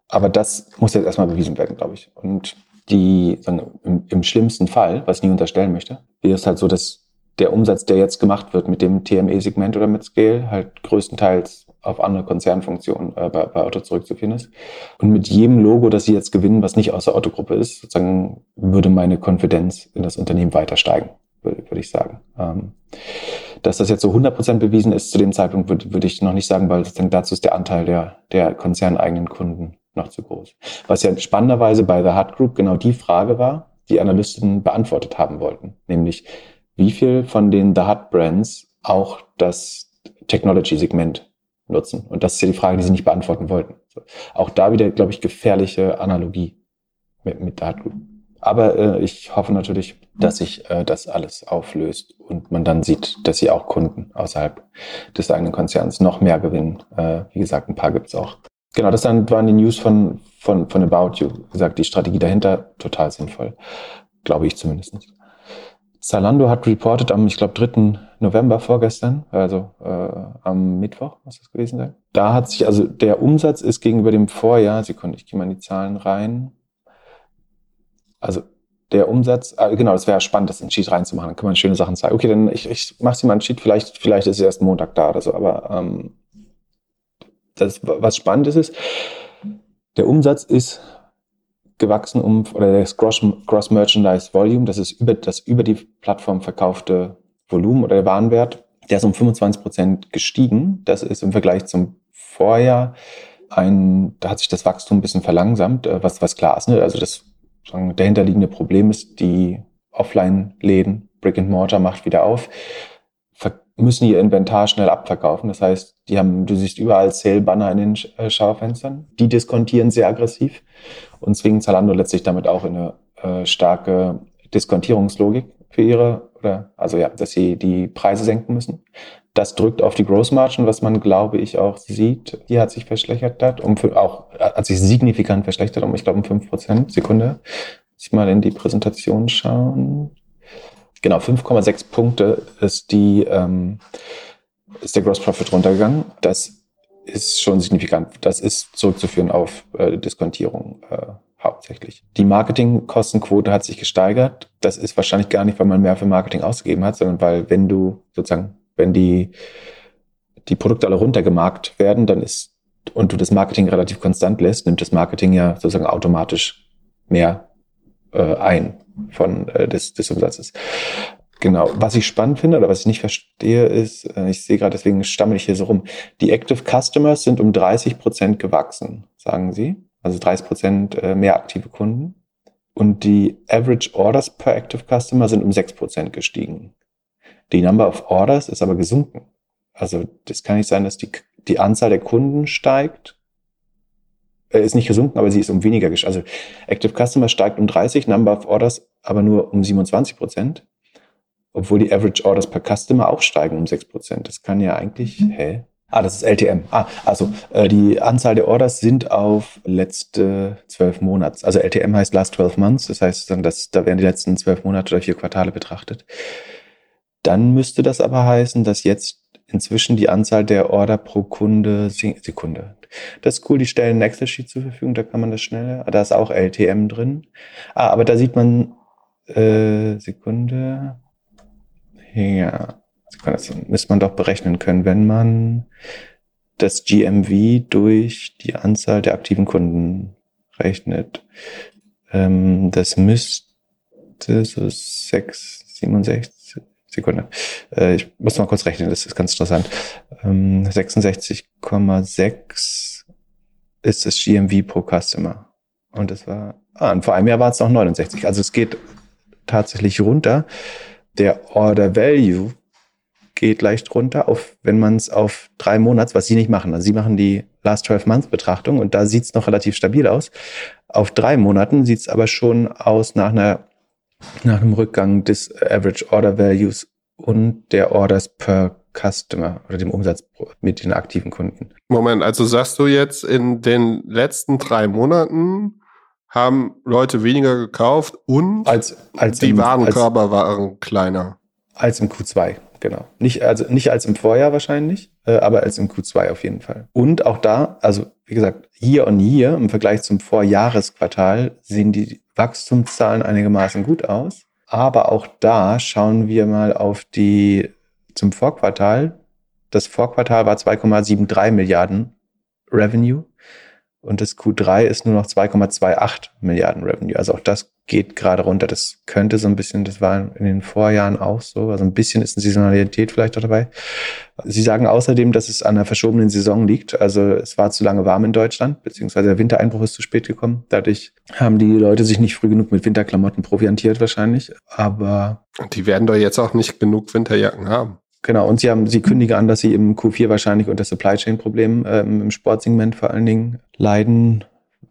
Aber das muss jetzt erstmal bewiesen werden, glaube ich. Und die, im, im schlimmsten Fall, was ich nie unterstellen möchte, wäre es halt so, dass der Umsatz, der jetzt gemacht wird mit dem TME-Segment oder mit Scale, halt größtenteils auf andere Konzernfunktionen äh, bei, bei Otto zurückzuführen ist. Und mit jedem Logo, das sie jetzt gewinnen, was nicht aus der Otto-Gruppe ist, sozusagen würde meine Konfidenz in das Unternehmen weiter steigen, würde, würde ich sagen. Ähm, dass das jetzt so 100% bewiesen ist zu dem Zeitpunkt, würde, würde ich noch nicht sagen, weil sozusagen dazu ist der Anteil der, der konzerneigenen Kunden noch zu groß. Was ja spannenderweise bei The Hut Group genau die Frage war, die Analysten beantwortet haben wollten. Nämlich, wie viel von den The Hut Brands auch das Technology-Segment nutzen. Und das ist ja die Frage, die sie nicht beantworten wollten. Auch da wieder, glaube ich, gefährliche Analogie mit, mit The Hut Group. Aber äh, ich hoffe natürlich, dass sich äh, das alles auflöst und man dann sieht, dass sie auch Kunden außerhalb des eigenen Konzerns noch mehr gewinnen. Äh, wie gesagt, ein paar gibt's auch. Genau, das waren die News von, von, von About You. Wie gesagt, die Strategie dahinter total sinnvoll. Glaube ich zumindest. Zalando hat reported am, ich glaube, 3. November vorgestern, also äh, am Mittwoch muss das gewesen sein. Da hat sich, also der Umsatz ist gegenüber dem Vorjahr, Sekunde, ich gehe mal in die Zahlen rein. Also der Umsatz, äh, genau, das wäre spannend, das in Sheet reinzumachen, dann kann man schöne Sachen zeigen. Okay, dann ich, ich mache sie mal in Sheet, vielleicht, vielleicht ist es erst Montag da oder so, aber ähm, das, was spannend ist, ist, der Umsatz ist gewachsen um, oder das Gross, Gross Merchandise Volume, das ist über, das über die Plattform verkaufte Volumen oder der Warenwert, der ist um 25 Prozent gestiegen. Das ist im Vergleich zum Vorjahr ein, da hat sich das Wachstum ein bisschen verlangsamt, äh, was, was klar ist. Ne? Also das dahinterliegende Problem ist, die Offline-Läden, Brick and Mortar macht wieder auf müssen ihr Inventar schnell abverkaufen. Das heißt, die haben, du siehst überall Sale-Banner in den äh, Schaufenstern. Die diskontieren sehr aggressiv und zwingen Zalando letztlich damit auch in eine äh, starke Diskontierungslogik für ihre, also ja, dass sie die Preise senken müssen. Das drückt auf die Gross Margin, was man, glaube ich, auch sieht. Die hat sich verschlechtert, um auch, hat sich signifikant verschlechtert, um, ich glaube, um fünf Prozent. Sekunde. Muss ich mal in die Präsentation schauen. Genau, 5,6 Punkte ist die, ähm, ist der Gross Profit runtergegangen. Das ist schon signifikant. Das ist zurückzuführen auf äh, Diskontierung äh, hauptsächlich. Die Marketingkostenquote hat sich gesteigert. Das ist wahrscheinlich gar nicht, weil man mehr für Marketing ausgegeben hat, sondern weil wenn du sozusagen, wenn die, die Produkte alle runtergemarkt werden, dann ist, und du das Marketing relativ konstant lässt, nimmt das Marketing ja sozusagen automatisch mehr äh, ein von äh, des, des Umsatzes. Genau. Was ich spannend finde oder was ich nicht verstehe, ist, äh, ich sehe gerade, deswegen stammel ich hier so rum, die Active Customers sind um 30 Prozent gewachsen, sagen sie. Also 30 Prozent äh, mehr aktive Kunden. Und die Average Orders per Active Customer sind um 6 Prozent gestiegen. Die Number of Orders ist aber gesunken. Also das kann nicht sein, dass die, die Anzahl der Kunden steigt äh, ist nicht gesunken, aber sie ist um weniger Also Active Customer steigt um 30, Number of Orders aber nur um 27 Prozent, obwohl die Average Orders per Customer auch steigen um 6 Prozent. Das kann ja eigentlich, mhm. hä? Ah, das ist LTM. Ah, also äh, die Anzahl der Orders sind auf letzte zwölf Monate. Also LTM heißt Last 12 Months, das heißt, dass, da werden die letzten zwölf Monate oder vier Quartale betrachtet. Dann müsste das aber heißen, dass jetzt inzwischen die Anzahl der Order pro Kunde, Sekunde. Das ist cool, die stellen ein Excel-Sheet zur Verfügung, da kann man das schneller. Da ist auch LTM drin. Ah, aber da sieht man, äh, Sekunde. Ja, das müsste man doch berechnen können, wenn man das GMV durch die Anzahl der aktiven Kunden rechnet. Ähm, das müsste so 6, 67, Sekunde. Äh, ich muss mal kurz rechnen, das ist ganz interessant. Ähm, 66,6 ist das GMV pro Customer. Und das war, ah, und vor einem Jahr war es noch 69. Also es geht tatsächlich runter. Der Order Value geht leicht runter, auf, wenn man es auf drei Monats, was sie nicht machen. Also sie machen die Last 12 Months Betrachtung und da sieht es noch relativ stabil aus. Auf drei Monaten sieht es aber schon aus nach einer nach einem Rückgang des Average Order Values und der Orders per Customer oder dem Umsatz mit den aktiven Kunden. Moment, also sagst du jetzt, in den letzten drei Monaten haben Leute weniger gekauft und als, als die im, Warenkörper als, waren kleiner. Als im Q2, genau. Nicht, also nicht als im Vorjahr wahrscheinlich, äh, aber als im Q2 auf jeden Fall. Und auch da, also wie gesagt, hier und hier im Vergleich zum Vorjahresquartal sehen die Wachstumszahlen einigermaßen gut aus. Aber auch da schauen wir mal auf die zum Vorquartal. Das Vorquartal war 2,73 Milliarden Revenue und das Q3 ist nur noch 2,28 Milliarden Revenue. Also auch das geht gerade runter. Das könnte so ein bisschen, das war in den Vorjahren auch so, also ein bisschen ist eine Saisonalität vielleicht auch dabei. Sie sagen außerdem, dass es an der verschobenen Saison liegt. Also es war zu lange warm in Deutschland, beziehungsweise der Wintereinbruch ist zu spät gekommen. Dadurch haben die Leute sich nicht früh genug mit Winterklamotten proviantiert wahrscheinlich. Aber die werden doch jetzt auch nicht genug Winterjacken haben. Genau, und sie haben, sie kündigen an, dass sie im Q4 wahrscheinlich unter Supply Chain Problemen ähm, im Sportsegment vor allen Dingen leiden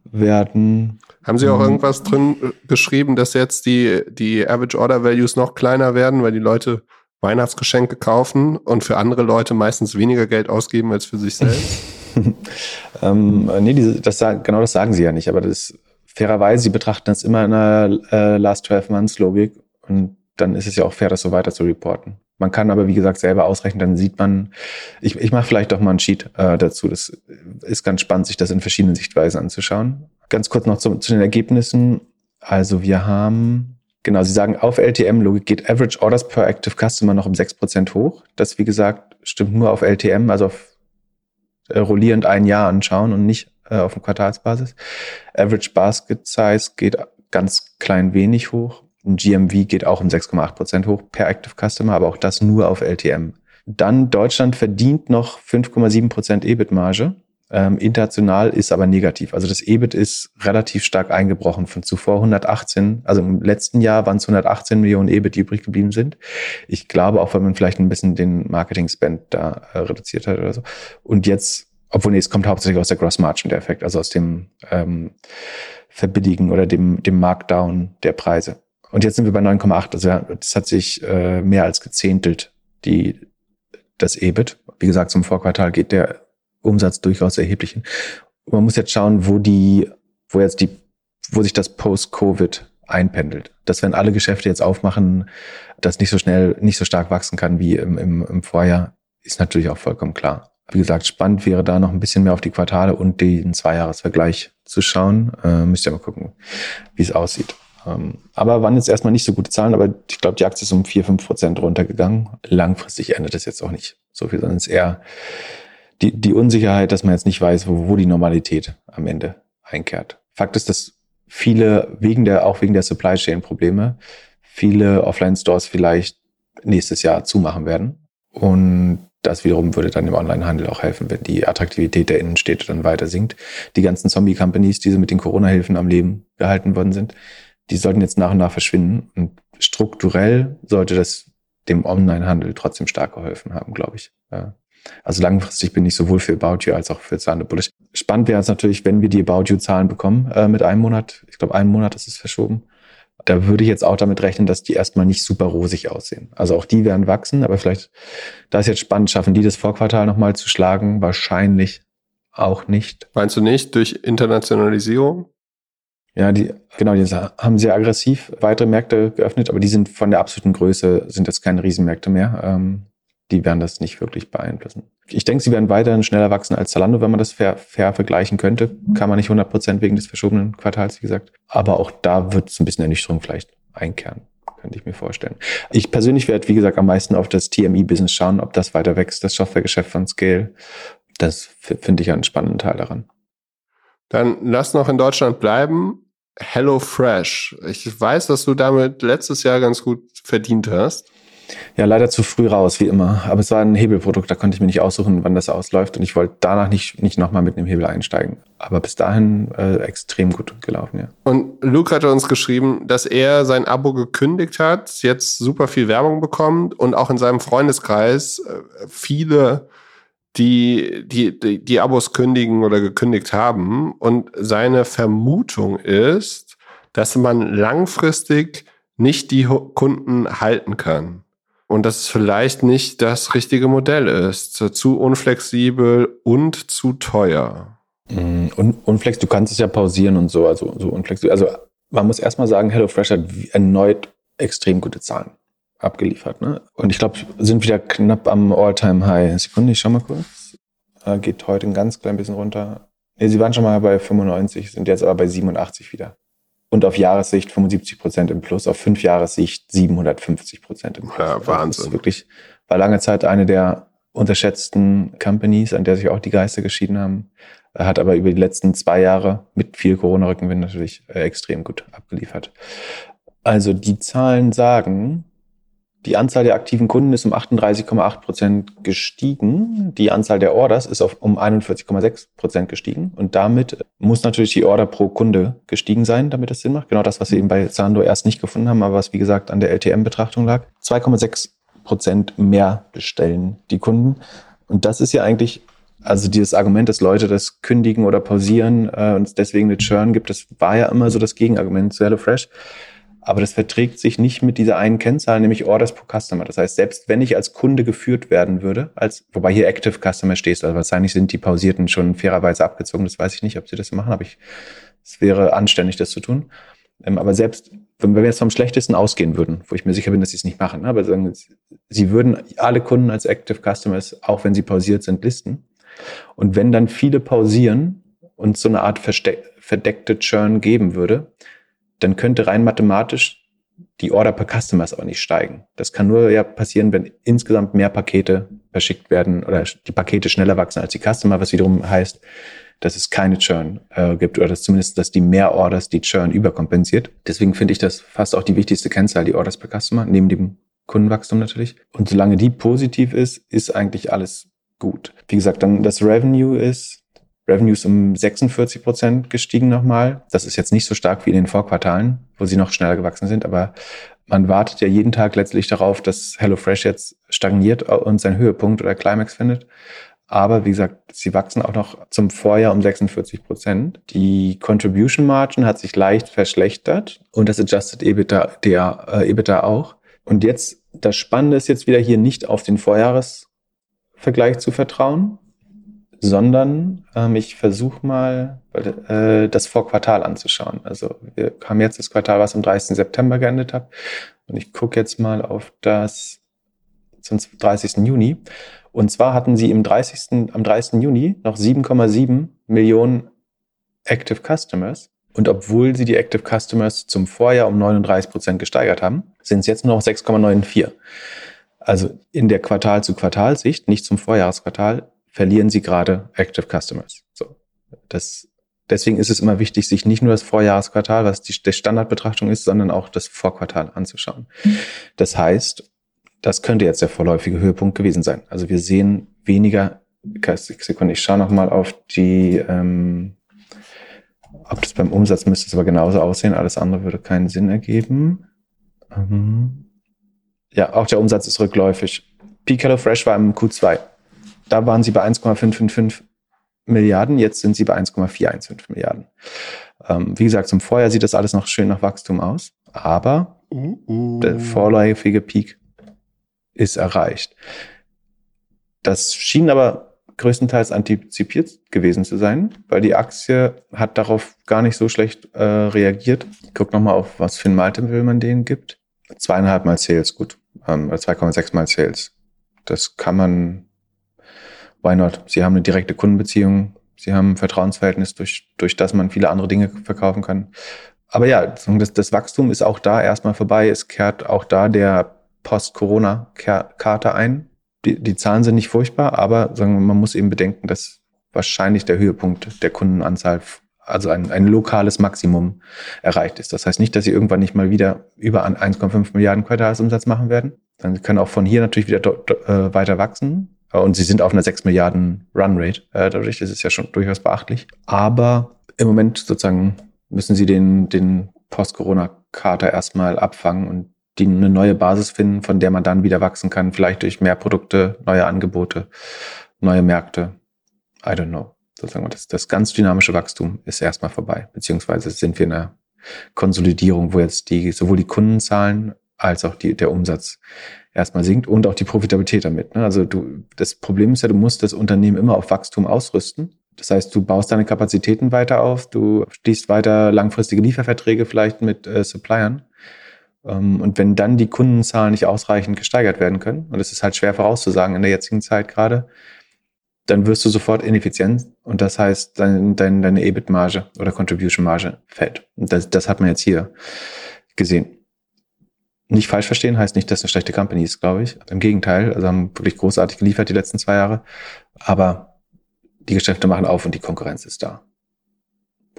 werden. Haben Sie auch mhm. irgendwas drin äh, geschrieben, dass jetzt die, die Average Order Values noch kleiner werden, weil die Leute Weihnachtsgeschenke kaufen und für andere Leute meistens weniger Geld ausgeben als für sich selbst? ähm, nee, diese, das, genau das sagen sie ja nicht, aber das fairerweise, sie betrachten das immer in einer äh, Last 12 Months Logik und dann ist es ja auch fair, das so weiter zu reporten. Man kann aber, wie gesagt, selber ausrechnen, dann sieht man, ich, ich mache vielleicht doch mal einen Sheet äh, dazu. Das ist ganz spannend, sich das in verschiedenen Sichtweisen anzuschauen. Ganz kurz noch zu, zu den Ergebnissen. Also wir haben, genau, Sie sagen, auf LTM-Logik geht Average Orders per Active Customer noch um 6% hoch. Das, wie gesagt, stimmt nur auf LTM, also auf äh, rollierend ein Jahr anschauen und nicht äh, auf dem Quartalsbasis. Average Basket Size geht ganz klein wenig hoch. GMV geht auch um 6,8 Prozent hoch per Active Customer, aber auch das nur auf LTM. Dann Deutschland verdient noch 5,7 Prozent EBIT-Marge. Ähm, international ist aber negativ. Also das EBIT ist relativ stark eingebrochen von zuvor 118, also im letzten Jahr waren es 118 Millionen EBIT, die übrig geblieben sind. Ich glaube auch, weil man vielleicht ein bisschen den Marketing-Spend da äh, reduziert hat oder so. Und jetzt, obwohl nee, es kommt hauptsächlich aus der Gross Margin, der Effekt, also aus dem ähm, Verbilligen oder dem, dem Markdown der Preise. Und jetzt sind wir bei 9,8. Also das hat sich äh, mehr als gezehntelt, die, das EBIT. Wie gesagt, zum Vorquartal geht der Umsatz durchaus erheblich hin. Man muss jetzt schauen, wo die, wo jetzt die, wo sich das Post-Covid einpendelt. Dass wenn alle Geschäfte jetzt aufmachen, das nicht so schnell, nicht so stark wachsen kann wie im, im, im Vorjahr, ist natürlich auch vollkommen klar. Wie gesagt, spannend wäre da noch ein bisschen mehr auf die Quartale und den Zweijahresvergleich zu schauen. Äh, müsst ihr mal gucken, wie es aussieht. Ähm, aber waren jetzt erstmal nicht so gute Zahlen, aber ich glaube, die Aktie ist um 4, 5 Prozent runtergegangen. Langfristig ändert das jetzt auch nicht so viel, sondern es ist eher die, die Unsicherheit, dass man jetzt nicht weiß, wo, wo die Normalität am Ende einkehrt. Fakt ist, dass viele wegen der, auch wegen der Supply Chain Probleme, viele Offline-Stores vielleicht nächstes Jahr zumachen werden. Und das wiederum würde dann im Onlinehandel auch helfen, wenn die Attraktivität der Innenstädte dann weiter sinkt. Die ganzen Zombie-Companies, die mit den Corona-Hilfen am Leben gehalten worden sind, die sollten jetzt nach und nach verschwinden. Und strukturell sollte das dem Online-Handel trotzdem stark geholfen haben, glaube ich. Ja. Also langfristig bin ich sowohl für About You als auch für Zahlen Bullish. Spannend wäre es natürlich, wenn wir die About You-Zahlen bekommen äh, mit einem Monat. Ich glaube, einen Monat ist es verschoben. Da würde ich jetzt auch damit rechnen, dass die erstmal nicht super rosig aussehen. Also auch die werden wachsen, aber vielleicht, da ist jetzt spannend, schaffen die das Vorquartal nochmal zu schlagen? Wahrscheinlich auch nicht. Meinst du nicht durch Internationalisierung? Ja, die, genau, die haben sehr aggressiv weitere Märkte geöffnet, aber die sind von der absoluten Größe, sind jetzt keine Riesenmärkte mehr. Ähm, die werden das nicht wirklich beeinflussen. Ich denke, sie werden weiterhin schneller wachsen als Zalando, wenn man das fair, fair vergleichen könnte. Kann man nicht 100 Prozent wegen des verschobenen Quartals, wie gesagt. Aber auch da wird es ein bisschen Ernüchterung vielleicht einkehren, könnte ich mir vorstellen. Ich persönlich werde, wie gesagt, am meisten auf das TMI-Business schauen, ob das weiter wächst, das Softwaregeschäft von Scale. Das finde ich einen spannenden Teil daran. Dann lass noch in Deutschland bleiben. Hello Fresh. Ich weiß, dass du damit letztes Jahr ganz gut verdient hast. Ja, leider zu früh raus, wie immer. Aber es war ein Hebelprodukt, da konnte ich mir nicht aussuchen, wann das ausläuft. Und ich wollte danach nicht, nicht nochmal mit einem Hebel einsteigen. Aber bis dahin äh, extrem gut gelaufen, ja. Und Luke hatte uns geschrieben, dass er sein Abo gekündigt hat, jetzt super viel Werbung bekommt und auch in seinem Freundeskreis äh, viele die, die, die, die Abos kündigen oder gekündigt haben. Und seine Vermutung ist, dass man langfristig nicht die Kunden halten kann. Und dass es vielleicht nicht das richtige Modell ist. Zu unflexibel und zu teuer. Mm, un unflex, du kannst es ja pausieren und so, also so unflexibel. Also man muss erstmal sagen, HelloFresh hat erneut extrem gute Zahlen abgeliefert. Ne? Und ich glaube, sind wieder knapp am All-Time-High. Sekunde, ich schau mal kurz. Äh, geht heute ein ganz klein bisschen runter. Nee, sie waren schon mal bei 95, sind jetzt aber bei 87 wieder und auf Jahressicht 75 Prozent im Plus, auf fünf Jahressicht 750 Prozent im Plus. Ja, also Wahnsinn. Das ist wirklich, war lange Zeit eine der unterschätzten Companies, an der sich auch die Geister geschieden haben, hat aber über die letzten zwei Jahre mit viel Corona-Rückenwind natürlich äh, extrem gut abgeliefert. Also die Zahlen sagen, die Anzahl der aktiven Kunden ist um 38,8 Prozent gestiegen. Die Anzahl der Orders ist auf um 41,6 Prozent gestiegen. Und damit muss natürlich die Order pro Kunde gestiegen sein, damit das Sinn macht. Genau das, was wir eben bei Zando erst nicht gefunden haben, aber was wie gesagt an der LTM-Betrachtung lag. 2,6 Prozent mehr bestellen die Kunden. Und das ist ja eigentlich also dieses Argument, dass Leute das kündigen oder pausieren äh, und es deswegen eine Churn gibt, das war ja immer so das Gegenargument zu HelloFresh. Aber das verträgt sich nicht mit dieser einen Kennzahl, nämlich Orders pro Customer. Das heißt, selbst wenn ich als Kunde geführt werden würde, als, wobei hier Active Customer steht, also wahrscheinlich sind die Pausierten schon fairerweise abgezogen, das weiß ich nicht, ob sie das machen, aber ich, es wäre anständig, das zu tun. Ähm, aber selbst, wenn wir jetzt vom Schlechtesten ausgehen würden, wo ich mir sicher bin, dass sie es nicht machen, ne, aber sagen, sie würden alle Kunden als Active Customers, auch wenn sie pausiert sind, listen. Und wenn dann viele pausieren und so eine Art verdeckte Churn geben würde, dann könnte rein mathematisch die Order per Customers auch nicht steigen. Das kann nur ja passieren, wenn insgesamt mehr Pakete verschickt werden oder die Pakete schneller wachsen als die Customer, was wiederum heißt, dass es keine Churn äh, gibt oder dass zumindest, dass die mehr Orders die Churn überkompensiert. Deswegen finde ich das fast auch die wichtigste Kennzahl, die Orders per Customer, neben dem Kundenwachstum natürlich. Und solange die positiv ist, ist eigentlich alles gut. Wie gesagt, dann das Revenue ist Revenues um 46 Prozent gestiegen nochmal. Das ist jetzt nicht so stark wie in den Vorquartalen, wo sie noch schneller gewachsen sind, aber man wartet ja jeden Tag letztlich darauf, dass HelloFresh jetzt stagniert und seinen Höhepunkt oder Climax findet. Aber wie gesagt, sie wachsen auch noch zum Vorjahr um 46 Prozent. Die Contribution Margin hat sich leicht verschlechtert und das Adjusted EBITDA, der, äh, EBITDA auch. Und jetzt, das Spannende ist jetzt wieder hier nicht auf den Vorjahresvergleich zu vertrauen, sondern ähm, ich versuche mal äh, das Vorquartal anzuschauen. Also wir haben jetzt das Quartal, was am 30. September geendet hat. Und ich gucke jetzt mal auf das zum 30. Juni. Und zwar hatten sie im 30. am 30. Juni noch 7,7 Millionen Active Customers. Und obwohl sie die Active Customers zum Vorjahr um 39 Prozent gesteigert haben, sind es jetzt nur noch 6,94. Also in der Quartal-zu-Quartal-Sicht, nicht zum Vorjahresquartal, verlieren sie gerade Active Customers. So, das, deswegen ist es immer wichtig, sich nicht nur das Vorjahresquartal, was die, die Standardbetrachtung ist, sondern auch das Vorquartal anzuschauen. Das heißt, das könnte jetzt der vorläufige Höhepunkt gewesen sein. Also wir sehen weniger, Sekunde, ich schaue nochmal auf die, ähm, ob das beim Umsatz müsste es aber genauso aussehen, alles andere würde keinen Sinn ergeben. Ähm, ja, auch der Umsatz ist rückläufig. Peak Hello Fresh war im Q2 da waren sie bei 1,555 Milliarden, jetzt sind sie bei 1,415 Milliarden. Ähm, wie gesagt, zum Vorjahr sieht das alles noch schön nach Wachstum aus, aber uh, uh. der vorläufige Peak ist erreicht. Das schien aber größtenteils antizipiert gewesen zu sein, weil die Aktie hat darauf gar nicht so schlecht äh, reagiert. Ich guck nochmal auf, was für ein Multiple man denen gibt. Zweieinhalb mal Sales, gut. Ähm, 2,6 mal Sales. Das kann man why not? Sie haben eine direkte Kundenbeziehung, sie haben ein Vertrauensverhältnis, durch, durch das man viele andere Dinge verkaufen kann. Aber ja, das, das Wachstum ist auch da erstmal vorbei. Es kehrt auch da der Post-Corona-Karte ein. Die, die Zahlen sind nicht furchtbar, aber sagen wir, man muss eben bedenken, dass wahrscheinlich der Höhepunkt der Kundenanzahl also ein, ein lokales Maximum erreicht ist. Das heißt nicht, dass sie irgendwann nicht mal wieder über 1,5 Milliarden Quartalsumsatz machen werden. Dann können auch von hier natürlich wieder äh, weiter wachsen. Und sie sind auf einer 6 Milliarden Runrate. Äh, dadurch ist es ja schon durchaus beachtlich. Aber im Moment sozusagen müssen sie den, den Post-Corona-Kater erstmal abfangen und die eine neue Basis finden, von der man dann wieder wachsen kann, vielleicht durch mehr Produkte, neue Angebote, neue Märkte. I don't know. Sozusagen das, das ganz dynamische Wachstum ist erstmal vorbei, beziehungsweise sind wir in einer Konsolidierung, wo jetzt die sowohl die Kundenzahlen als auch die, der Umsatz erstmal sinkt und auch die Profitabilität damit. Ne? Also du, das Problem ist ja, du musst das Unternehmen immer auf Wachstum ausrüsten. Das heißt, du baust deine Kapazitäten weiter auf, du schließt weiter langfristige Lieferverträge vielleicht mit äh, Suppliern. Ähm, und wenn dann die Kundenzahlen nicht ausreichend gesteigert werden können, und das ist halt schwer vorauszusagen in der jetzigen Zeit gerade, dann wirst du sofort ineffizient und das heißt, dein, dein, deine EBIT-Marge oder Contribution-Marge fällt. Und das, das hat man jetzt hier gesehen. Nicht falsch verstehen heißt nicht, dass eine schlechte Company ist, glaube ich. Im Gegenteil, also haben wirklich großartig geliefert die letzten zwei Jahre. Aber die Geschäfte machen auf und die Konkurrenz ist da.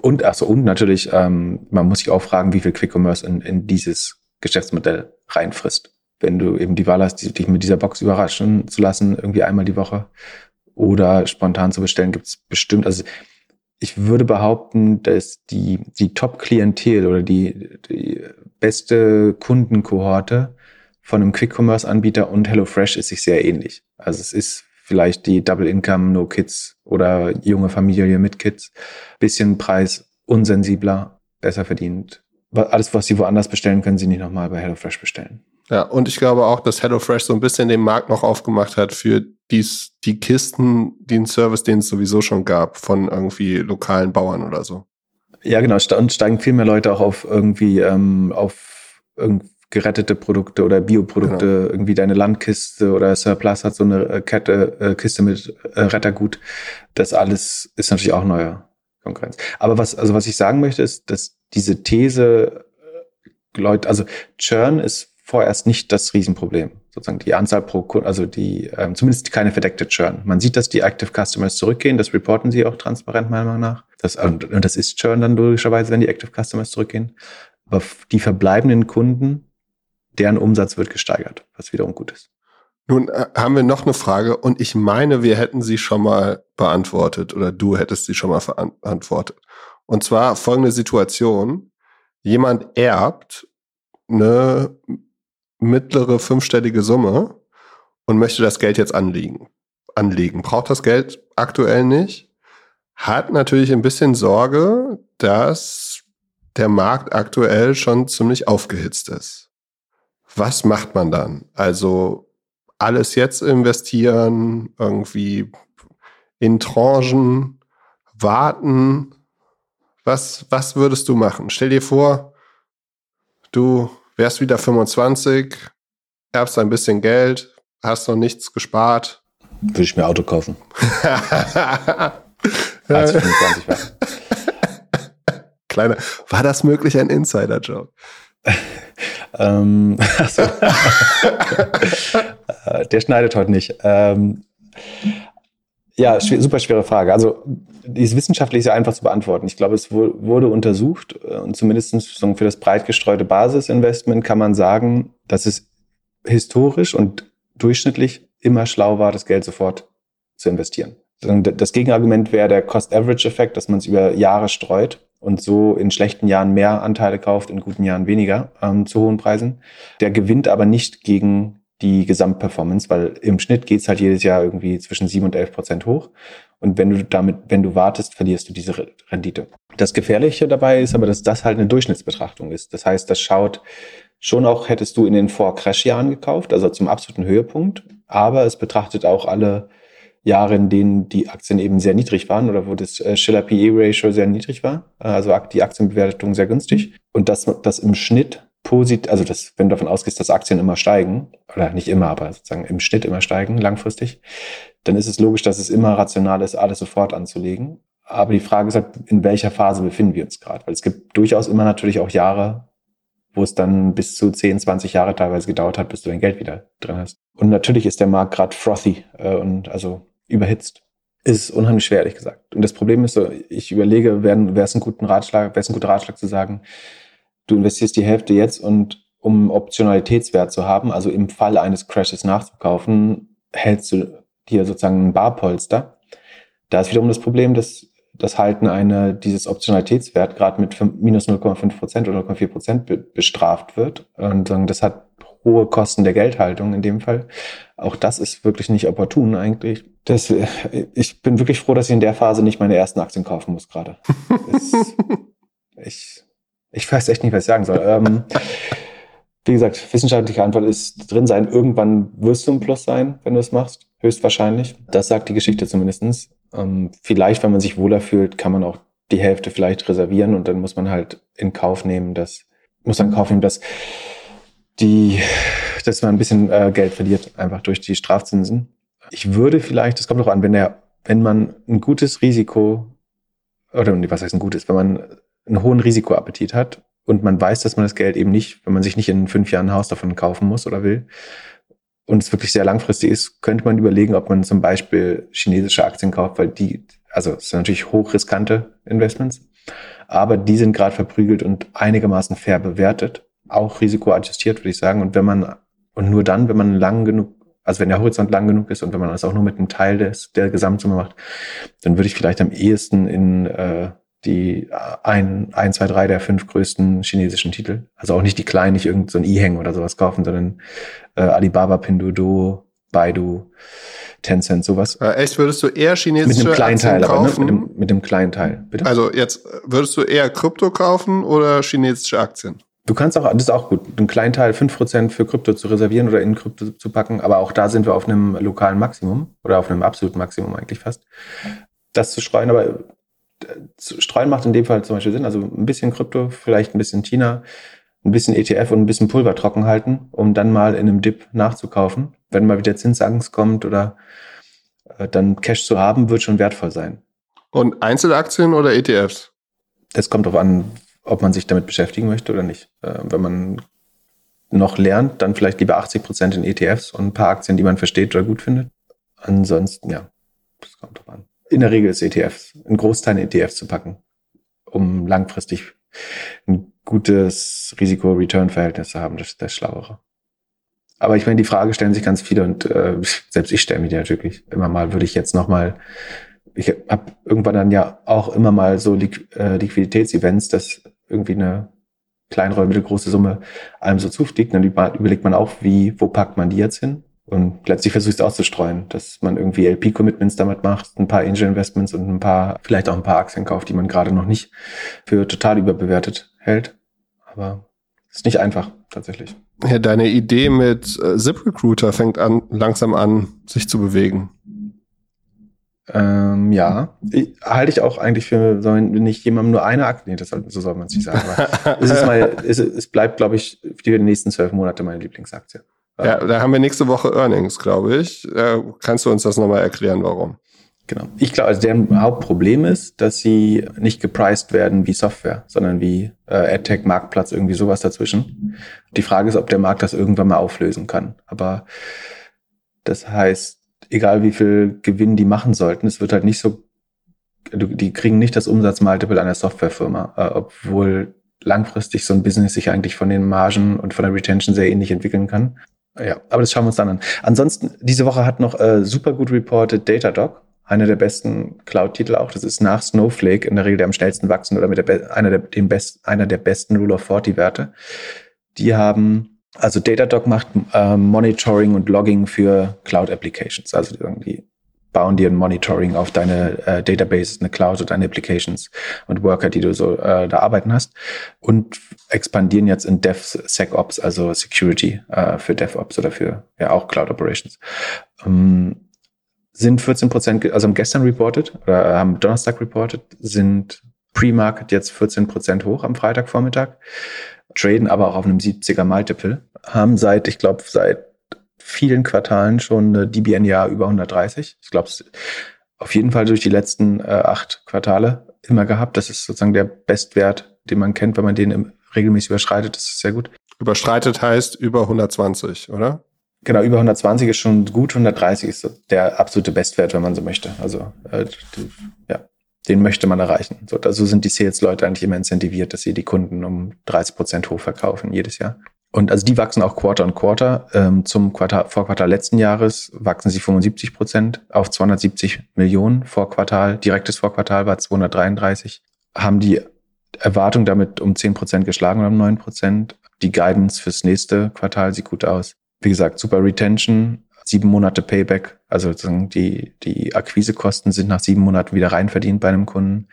Und ach so, und natürlich, ähm, man muss sich auch fragen, wie viel Quick Commerce in, in dieses Geschäftsmodell reinfrisst. Wenn du eben die Wahl hast, dich mit dieser Box überraschen zu lassen, irgendwie einmal die Woche oder spontan zu bestellen, gibt es bestimmt, also ich würde behaupten, dass die, die Top-Klientel oder die, die beste Kundenkohorte von einem Quick-Commerce-Anbieter und HelloFresh ist sich sehr ähnlich. Also es ist vielleicht die Double Income, No Kids oder junge Familie mit Kids. Bisschen Preis unsensibler, besser verdient. Alles, was sie woanders bestellen, können sie nicht nochmal bei HelloFresh bestellen. Ja, und ich glaube auch, dass HelloFresh so ein bisschen den Markt noch aufgemacht hat für dies, die Kisten, den Service, den es sowieso schon gab, von irgendwie lokalen Bauern oder so. Ja, genau. Und steigen viel mehr Leute auch auf irgendwie ähm, auf irgendwie gerettete Produkte oder Bioprodukte, genau. irgendwie deine Landkiste oder Surplus hat so eine äh, Kette, äh, Kiste mit äh, Rettergut. Das alles ist natürlich auch neue Konkurrenz. Aber was, also was ich sagen möchte, ist, dass diese These, äh, Leute, also Churn ist vorerst nicht das Riesenproblem. Sozusagen die Anzahl pro Kunde, also die, ähm, zumindest keine verdeckte Churn. Man sieht, dass die Active Customers zurückgehen, das reporten sie auch transparent meiner Meinung nach. Das, und, und das ist Churn dann logischerweise, wenn die Active Customers zurückgehen. Aber die verbleibenden Kunden, deren Umsatz wird gesteigert, was wiederum gut ist. Nun äh, haben wir noch eine Frage und ich meine, wir hätten sie schon mal beantwortet oder du hättest sie schon mal beantwortet. Und zwar folgende Situation. Jemand erbt eine mittlere fünfstellige Summe und möchte das Geld jetzt anlegen. Anlegen. Braucht das Geld aktuell nicht. Hat natürlich ein bisschen Sorge, dass der Markt aktuell schon ziemlich aufgehitzt ist. Was macht man dann? Also alles jetzt investieren, irgendwie in Tranchen, warten. Was, was würdest du machen? Stell dir vor, du wärst wieder 25, erbst ein bisschen Geld, hast noch nichts gespart. Würde ich mir Auto kaufen. Als ich 25 war. Kleiner, war das möglich ein Insider-Joke? ähm, äh, Der schneidet heute nicht. Ähm, ja, super schwere Frage. Also die ist wissenschaftlich sehr einfach zu beantworten. Ich glaube, es wurde untersucht äh, und zumindest für das breit gestreute Basisinvestment kann man sagen, dass es historisch und durchschnittlich immer schlau war, das Geld sofort zu investieren. Das Gegenargument wäre der Cost-Average-Effekt, dass man es über Jahre streut und so in schlechten Jahren mehr Anteile kauft, in guten Jahren weniger ähm, zu hohen Preisen. Der gewinnt aber nicht gegen die Gesamtperformance, weil im Schnitt geht's halt jedes Jahr irgendwie zwischen sieben und elf Prozent hoch. Und wenn du damit, wenn du wartest, verlierst du diese Rendite. Das Gefährliche dabei ist aber, dass das halt eine Durchschnittsbetrachtung ist. Das heißt, das schaut schon auch, hättest du in den Vor-Crash-Jahren gekauft, also zum absoluten Höhepunkt, aber es betrachtet auch alle Jahre, in denen die Aktien eben sehr niedrig waren oder wo das äh, Schiller PE Ratio sehr niedrig war, also die Aktienbewertung sehr günstig und dass das im Schnitt positiv, also das, wenn du davon ausgehst, dass Aktien immer steigen, oder nicht immer, aber sozusagen im Schnitt immer steigen, langfristig, dann ist es logisch, dass es immer rational ist, alles sofort anzulegen. Aber die Frage ist halt, in welcher Phase befinden wir uns gerade? Weil es gibt durchaus immer natürlich auch Jahre, wo es dann bis zu 10, 20 Jahre teilweise gedauert hat, bis du dein Geld wieder drin hast. Und natürlich ist der Markt gerade frothy äh, und also überhitzt. ist unheimlich schwer, ehrlich gesagt. Und das Problem ist so, ich überlege, wäre es ein guter Ratschlag, ein guter Ratschlag zu sagen, du investierst die Hälfte jetzt und um Optionalitätswert zu haben, also im Fall eines Crashes nachzukaufen, hältst du hier sozusagen ein Barpolster. Da ist wiederum das Problem, dass das Halten eine, dieses Optionalitätswert gerade mit minus 0,5 Prozent oder 0,4 Prozent bestraft wird. Und das hat hohe Kosten der Geldhaltung in dem Fall. Auch das ist wirklich nicht opportun eigentlich. Das, ich bin wirklich froh, dass ich in der Phase nicht meine ersten Aktien kaufen muss gerade. ich, ich weiß echt nicht, was ich sagen soll. Ähm, wie gesagt, wissenschaftliche Antwort ist drin sein. Irgendwann wirst du ein Plus sein, wenn du es machst. Höchstwahrscheinlich. Das sagt die Geschichte zumindestens. Ähm, vielleicht, wenn man sich wohler fühlt, kann man auch die Hälfte vielleicht reservieren und dann muss man halt in Kauf nehmen, dass, muss man in Kauf nehmen, dass die, dass man ein bisschen äh, Geld verliert, einfach durch die Strafzinsen. Ich würde vielleicht, das kommt auch an, wenn der, wenn man ein gutes Risiko, oder was heißt ein gutes, wenn man einen hohen Risikoappetit hat und man weiß, dass man das Geld eben nicht, wenn man sich nicht in fünf Jahren ein Haus davon kaufen muss oder will, und es wirklich sehr langfristig ist, könnte man überlegen, ob man zum Beispiel chinesische Aktien kauft, weil die, also es sind natürlich hochriskante Investments, aber die sind gerade verprügelt und einigermaßen fair bewertet, auch risikoadjustiert, würde ich sagen. Und wenn man, und nur dann, wenn man lang genug, also wenn der Horizont lang genug ist und wenn man das auch nur mit einem Teil des, der Gesamtsumme macht, dann würde ich vielleicht am ehesten in äh, die ein, ein, zwei, drei der fünf größten chinesischen Titel. Also auch nicht die kleinen, nicht irgendein so E-Hang oder sowas kaufen, sondern äh, Alibaba, Pinduoduo, Baidu, Tencent, sowas. Äh, echt, würdest du eher chinesische Mit einem kleinen Aktien Teil, aber ne? kaufen? mit, dem, mit dem kleinen Teil. Bitte? Also jetzt, würdest du eher Krypto kaufen oder chinesische Aktien? Du kannst auch, das ist auch gut, einen kleinen Teil, fünf Prozent für Krypto zu reservieren oder in Krypto zu packen, aber auch da sind wir auf einem lokalen Maximum oder auf einem absoluten Maximum eigentlich fast. Das zu streuen, aber Streuen macht in dem Fall zum Beispiel Sinn. Also ein bisschen Krypto, vielleicht ein bisschen China, ein bisschen ETF und ein bisschen Pulver trocken halten, um dann mal in einem Dip nachzukaufen. Wenn mal wieder Zinsangst kommt oder äh, dann Cash zu haben, wird schon wertvoll sein. Und Einzelaktien oder ETFs? Es kommt darauf an, ob man sich damit beschäftigen möchte oder nicht. Äh, wenn man noch lernt, dann vielleicht lieber 80 Prozent in ETFs und ein paar Aktien, die man versteht oder gut findet. Ansonsten, ja, das kommt drauf an in der Regel ist ETFs, ein Großteil in ETFs zu packen, um langfristig ein gutes Risiko-Return-Verhältnis zu haben. Das ist das Schlauere. Aber ich meine, die Frage stellen sich ganz viele und äh, selbst ich stelle mir die natürlich immer mal, würde ich jetzt noch mal, ich habe irgendwann dann ja auch immer mal so Liqu äh, Liquiditätsevents, dass irgendwie eine kleinere oder mittelgroße Summe einem so zufliegt. Dann überlegt man auch, wie, wo packt man die jetzt hin? Und letztlich versuchst du auszustreuen, dass man irgendwie LP-Commitments damit macht, ein paar Angel-Investments und ein paar, vielleicht auch ein paar Aktien kauft, die man gerade noch nicht für total überbewertet hält. Aber es ist nicht einfach, tatsächlich. Ja, deine Idee mit äh, ZipRecruiter fängt an, langsam an, sich zu bewegen. Ähm, ja, ich, halte ich auch eigentlich für, soll nicht jemandem nur eine Aktie, nee, das soll, so soll man es nicht sagen. Aber es, ist mal, es, es bleibt, glaube ich, für die nächsten zwölf Monate meine Lieblingsaktie. Ja, da haben wir nächste Woche Earnings, glaube ich. Äh, kannst du uns das nochmal erklären, warum? Genau. Ich glaube, also deren Hauptproblem ist, dass sie nicht gepriced werden wie Software, sondern wie äh, AdTech, Marktplatz, irgendwie sowas dazwischen. Die Frage ist, ob der Markt das irgendwann mal auflösen kann. Aber das heißt, egal wie viel Gewinn die machen sollten, es wird halt nicht so, die kriegen nicht das Umsatzmultiple einer Softwarefirma, äh, obwohl langfristig so ein Business sich eigentlich von den Margen und von der Retention sehr ähnlich entwickeln kann. Ja, aber das schauen wir uns dann an. Ansonsten, diese Woche hat noch äh, super gut reported Datadog, einer der besten Cloud-Titel auch. Das ist nach Snowflake in der Regel der am schnellsten wachsen oder mit der einer der dem best, einer der besten Rule of 40 Werte. Die haben also Datadog macht äh, Monitoring und Logging für Cloud Applications. Also irgendwie bauen dir ein Monitoring auf deine äh, Database, eine Cloud oder deine Applications und Worker, die du so äh, da arbeiten hast und expandieren jetzt in DevSecOps, also Security äh, für DevOps oder für ja auch Cloud Operations. Ähm, sind 14 Prozent, also haben gestern reported oder haben Donnerstag reported, sind Pre-Market jetzt 14 Prozent hoch am Freitagvormittag, traden aber auch auf einem 70er Multiple, haben seit, ich glaube, seit vielen Quartalen schon eine DBN-Jahr über 130. Ich glaube, auf jeden Fall durch die letzten äh, acht Quartale immer gehabt. Das ist sozusagen der Bestwert, den man kennt, wenn man den im, regelmäßig überschreitet. Das ist sehr gut. Überschreitet heißt über 120, oder? Genau, über 120 ist schon gut, 130 ist der absolute Bestwert, wenn man so möchte. Also äh, ja, den möchte man erreichen. So, also sind die Sales-Leute eigentlich immer incentiviert, dass sie die Kunden um 30 Prozent hochverkaufen jedes Jahr. Und also die wachsen auch Quarter on Quarter. Ähm, zum Quartal, Vorquartal letzten Jahres wachsen sie 75 Prozent auf 270 Millionen. Vorquartal, direktes Vorquartal war 233. Haben die Erwartung damit um 10 Prozent geschlagen oder um 9 Prozent. Die Guidance fürs nächste Quartal sieht gut aus. Wie gesagt, super Retention, sieben Monate Payback. Also sozusagen die, die Akquisekosten sind nach sieben Monaten wieder reinverdient bei einem Kunden.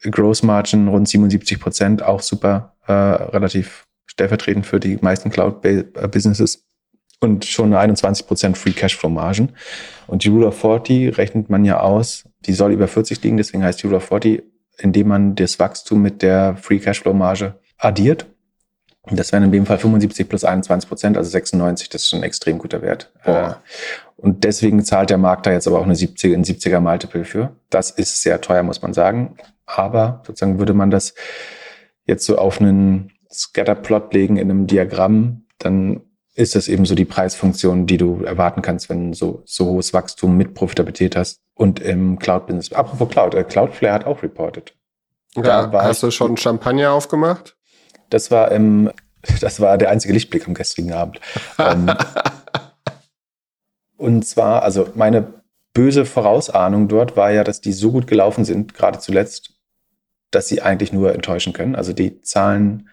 Gross Margin rund 77 Prozent, auch super, äh, relativ stellvertretend für die meisten Cloud-Businesses und schon 21 Prozent Free Cashflow Margen. Und die Rule of 40 rechnet man ja aus, die soll über 40 liegen, deswegen heißt die Rule of 40, indem man das Wachstum mit der Free Cashflow Marge addiert. Das wären in dem Fall 75 plus 21 Prozent, also 96, das ist schon ein extrem guter Wert. Boah. Und deswegen zahlt der Markt da jetzt aber auch eine 70, ein 70er Multiple für. Das ist sehr teuer, muss man sagen. Aber sozusagen würde man das jetzt so auf einen Scatterplot legen in einem Diagramm, dann ist das eben so die Preisfunktion, die du erwarten kannst, wenn du so, so hohes Wachstum mit Profitabilität hast und im Cloud-Business. Apropos Cloud, äh, Cloudflare hat auch reported. Ja, hast du schon Champagner aufgemacht? Das war im, das war der einzige Lichtblick am gestrigen Abend. ähm, und zwar, also meine böse Vorausahnung dort war ja, dass die so gut gelaufen sind, gerade zuletzt, dass sie eigentlich nur enttäuschen können. Also die Zahlen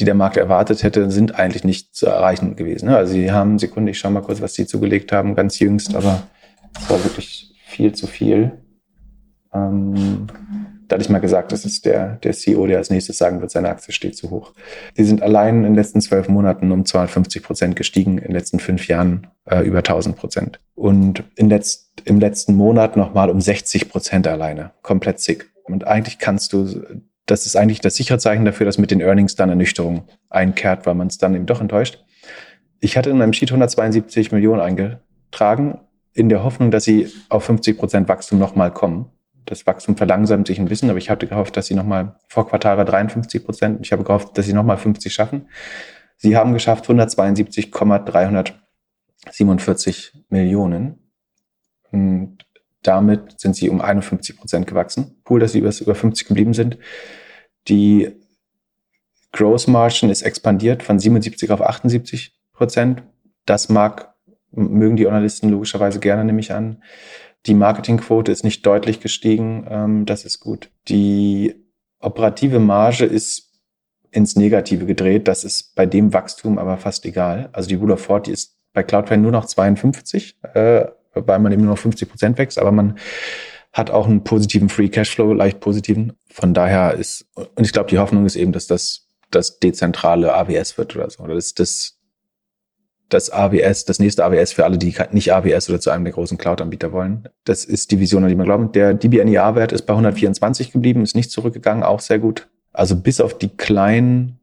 die der Markt erwartet hätte, sind eigentlich nicht zu erreichen gewesen. Ne? Also sie haben, Sekunde, ich schaue mal kurz, was sie zugelegt haben, ganz jüngst, aber es war wirklich viel zu viel. Ähm, da hatte ich mal gesagt, das ist der, der CEO, der als nächstes sagen wird, seine Aktie steht zu hoch. Die sind allein in den letzten zwölf Monaten um 250 Prozent gestiegen, in den letzten fünf Jahren äh, über 1000 Prozent. Und in letzt, im letzten Monat nochmal um 60 Prozent alleine. Komplett sick. Und eigentlich kannst du das ist eigentlich das sichere Zeichen dafür, dass mit den Earnings dann Ernüchterung einkehrt, weil man es dann eben doch enttäuscht. Ich hatte in meinem Sheet 172 Millionen eingetragen, in der Hoffnung, dass sie auf 50 Prozent Wachstum nochmal kommen. Das Wachstum verlangsamt sich ein bisschen, aber ich hatte gehofft, dass sie nochmal, vor Quartal war 53 Prozent, ich habe gehofft, dass sie nochmal 50 schaffen. Sie haben geschafft 172,347 Millionen. Damit sind sie um 51 Prozent gewachsen. Cool, dass sie über, über 50 geblieben sind. Die Gross Margin ist expandiert von 77 auf 78 Prozent. Das mag, mögen die Analysten logischerweise gerne, nehme ich an. Die Marketingquote ist nicht deutlich gestiegen. Ähm, das ist gut. Die operative Marge ist ins Negative gedreht. Das ist bei dem Wachstum aber fast egal. Also die Rule of 40 ist bei Cloudflare nur noch 52, äh, weil man eben nur noch 50 Prozent wächst. Aber man hat auch einen positiven Free Cashflow, leicht positiven. Von daher ist, und ich glaube, die Hoffnung ist eben, dass das das dezentrale AWS wird oder so. Oder das, das, das AWS, das nächste AWS für alle, die nicht AWS oder zu einem der großen Cloud-Anbieter wollen. Das ist die Vision, an die man glaubt. Der DBNER-Wert ist bei 124 geblieben, ist nicht zurückgegangen, auch sehr gut. Also bis auf die kleinen,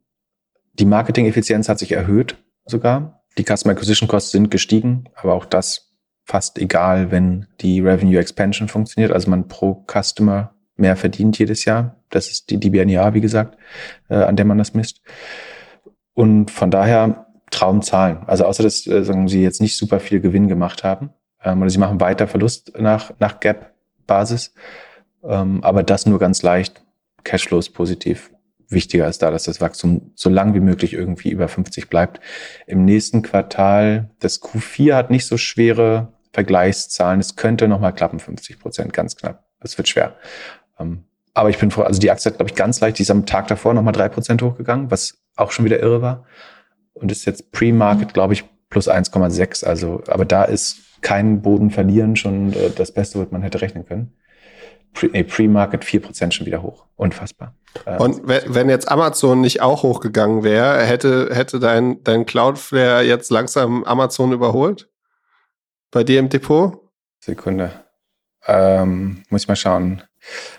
die Marketing-Effizienz hat sich erhöht sogar. Die Customer Acquisition Costs sind gestiegen, aber auch das fast egal, wenn die Revenue Expansion funktioniert, also man pro Customer mehr verdient jedes Jahr. Das ist die DBNEA, wie gesagt, äh, an der man das misst. Und von daher Traumzahlen. Also außer dass äh, sagen sie jetzt nicht super viel Gewinn gemacht haben ähm, oder sie machen weiter Verlust nach nach Gap-Basis, ähm, aber das nur ganz leicht. Cashflow ist positiv. Wichtiger ist da, dass das Wachstum so lang wie möglich irgendwie über 50 bleibt. Im nächsten Quartal, das Q4 hat nicht so schwere Vergleichszahlen. Es könnte nochmal klappen, 50 Prozent, ganz knapp. Es wird schwer. Ähm, aber ich bin froh, also die Aktie hat, glaube ich, ganz leicht, die ist am Tag davor nochmal drei Prozent hochgegangen, was auch schon wieder irre war. Und ist jetzt Pre-Market, glaube ich, plus 1,6. Also, aber da ist kein Boden verlieren schon äh, das Beste, was man hätte rechnen können. Pre-Market Pre 4% schon wieder hoch. Unfassbar. Äh, Und wenn jetzt Amazon nicht auch hochgegangen wäre, hätte, hätte dein, dein Cloudflare jetzt langsam Amazon überholt? Bei dir im Depot? Sekunde. Ähm, muss ich mal schauen.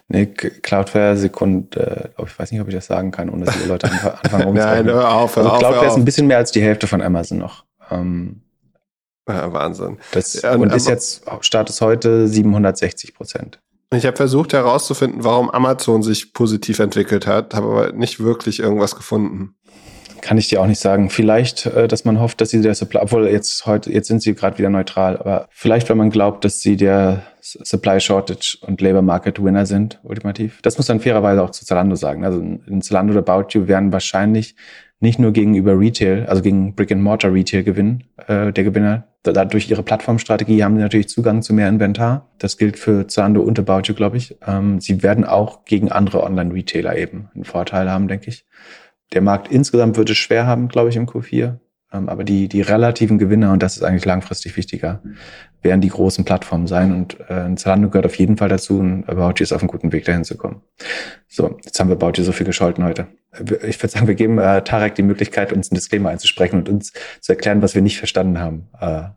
Nee, Cloudflare Sekunde, ich weiß nicht, ob ich das sagen kann, ohne dass die Leute anfangen rumzukommen. Nein, hör auf, hör also Cloudflare hör auf. ist ein bisschen mehr als die Hälfte von Amazon noch. Ähm, ja, Wahnsinn. Das, ja, und ist jetzt, Status heute 760 Prozent. Ich habe versucht herauszufinden, warum Amazon sich positiv entwickelt hat, habe aber nicht wirklich irgendwas gefunden. Kann ich dir auch nicht sagen. Vielleicht, äh, dass man hofft, dass sie der Supply, obwohl jetzt heute, jetzt sind sie gerade wieder neutral, aber vielleicht, wenn man glaubt, dass sie der Supply Shortage und Labor Market Winner sind, ultimativ. Das muss man fairerweise auch zu Zalando sagen. Also in Zalando oder About You werden wahrscheinlich nicht nur gegenüber Retail, also gegen Brick and Mortar Retail gewinnen, äh, der Gewinner. Da, durch ihre Plattformstrategie haben sie natürlich Zugang zu mehr Inventar. Das gilt für Zalando und About You, glaube ich. Ähm, sie werden auch gegen andere Online-Retailer eben einen Vorteil haben, denke ich. Der Markt insgesamt wird es schwer haben, glaube ich, im Q4. Ähm, aber die, die relativen Gewinner, und das ist eigentlich langfristig wichtiger, werden die großen Plattformen sein. Und äh, Zalando gehört auf jeden Fall dazu und About You ist auf einem guten Weg, dahin zu kommen. So, jetzt haben wir About You so viel gescholten heute. Ich würde sagen, wir geben äh, Tarek die Möglichkeit, uns ein Disclaimer einzusprechen und uns zu erklären, was wir nicht verstanden haben äh,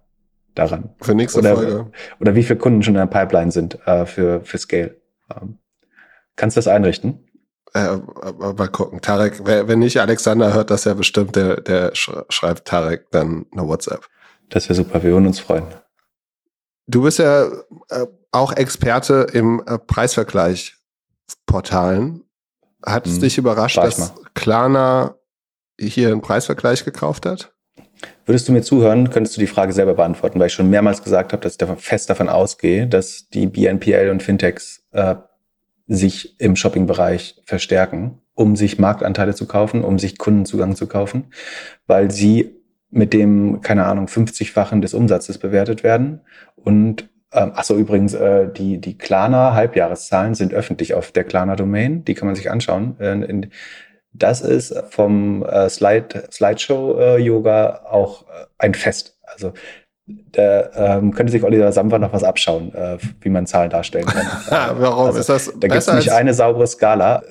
daran. Für nächste oder, Folge. Oder wie viele Kunden schon in der Pipeline sind äh, für, für Scale. Ähm, kannst du das einrichten? Äh, mal gucken. Tarek, wenn nicht Alexander hört das ja bestimmt, der, der schreibt Tarek dann eine WhatsApp. Das wäre super, wir würden uns freuen. Du bist ja äh, auch Experte im äh, Preisvergleich-Portalen. Hat es hm. dich überrascht, dass. Klarna hier einen Preisvergleich gekauft hat? Würdest du mir zuhören, könntest du die Frage selber beantworten, weil ich schon mehrmals gesagt habe, dass ich davon, fest davon ausgehe, dass die BNPL und Fintechs äh, sich im Shopping-Bereich verstärken, um sich Marktanteile zu kaufen, um sich Kundenzugang zu kaufen, weil sie mit dem, keine Ahnung, 50-fachen des Umsatzes bewertet werden. Und ähm, achso, übrigens, äh, die, die Klarna Halbjahreszahlen sind öffentlich auf der Klarna Domain, die kann man sich anschauen. Äh, in, das ist vom äh, Slide, Slideshow äh, auch äh, ein Fest. Also da ähm, könnte sich Oliver Samba noch was abschauen, äh, wie man Zahlen darstellen kann. Warum also, ist das? Da gibt es nicht eine saubere Skala.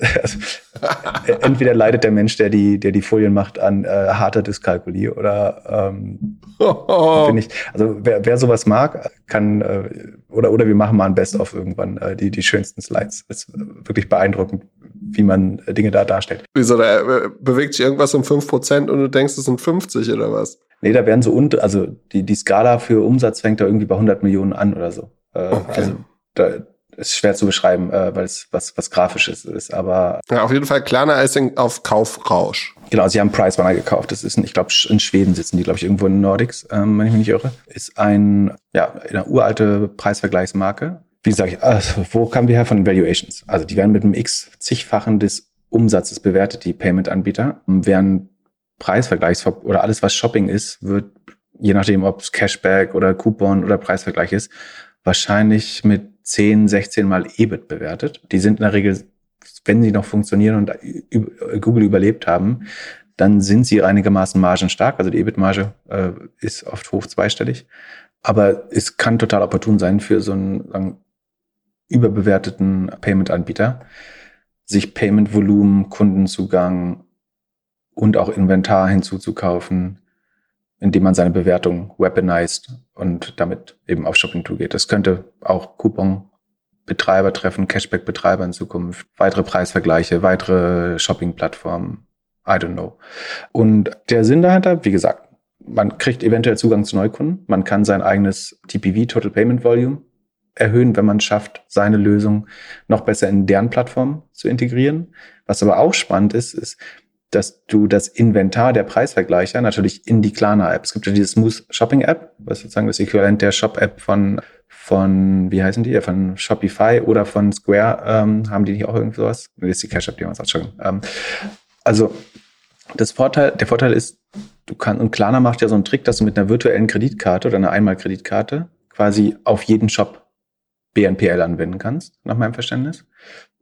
Entweder leidet der Mensch, der die, der die Folien macht, an äh, harter Dyskalkulie oder ähm, oh. finde ich. Also wer, wer sowas mag, kann äh, oder oder wir machen mal ein Best-of irgendwann äh, die die schönsten Slides. Das ist wirklich beeindruckend, wie man Dinge da darstellt. Wieso da äh, bewegt sich irgendwas um fünf Prozent und du denkst, es sind 50 oder was? Nee, da werden so unter, also die, die Skala für Umsatz fängt da irgendwie bei 100 Millionen an oder so. Äh, okay. Also da ist schwer zu beschreiben, äh, weil es was, was Grafisches ist, aber. Ja, auf jeden Fall Klarna ist auf Kaufrausch. Genau, sie haben Price Runner gekauft. Das ist, ein, ich glaube, in Schweden sitzen die, glaube ich, irgendwo in Nordics, ähm, wenn ich mich nicht irre. Ist ein, ja, eine uralte Preisvergleichsmarke. Wie sage ich, also, wo kamen wir her von Valuations? Also die werden mit einem x zigfachen des Umsatzes bewertet, die Payment-Anbieter, während Preisvergleichs oder alles, was Shopping ist, wird, je nachdem, ob es Cashback oder Coupon oder Preisvergleich ist, wahrscheinlich mit 10, 16 Mal EBIT bewertet. Die sind in der Regel, wenn sie noch funktionieren und Google überlebt haben, dann sind sie einigermaßen margenstark. Also die EBIT-Marge äh, ist oft hoch zweistellig. Aber es kann total opportun sein für so einen überbewerteten Payment-Anbieter, sich Payment-Volumen, Kundenzugang und auch Inventar hinzuzukaufen, indem man seine Bewertung weaponized und damit eben auf Shopping Tool geht. Das könnte auch Coupon-Betreiber treffen, Cashback-Betreiber in Zukunft, weitere Preisvergleiche, weitere Shopping-Plattformen. I don't know. Und der Sinn dahinter, wie gesagt, man kriegt eventuell Zugang zu Neukunden. Man kann sein eigenes TPV, Total Payment Volume, erhöhen, wenn man schafft, seine Lösung noch besser in deren Plattform zu integrieren. Was aber auch spannend ist, ist, dass du das Inventar der Preisvergleicher natürlich in die Klarna-App. Es gibt ja diese Smooth Shopping App, was sozusagen das Äquivalent der Shop-App von, von, wie heißen die, von Shopify oder von Square, ähm, haben die nicht auch irgend sowas? Das ist die Cash-App, die man sagt schon. Ähm, also, das Vorteil, der Vorteil ist, du kannst, und Klarna macht ja so einen Trick, dass du mit einer virtuellen Kreditkarte oder einer Einmalkreditkarte quasi auf jeden Shop BNPL anwenden kannst, nach meinem Verständnis.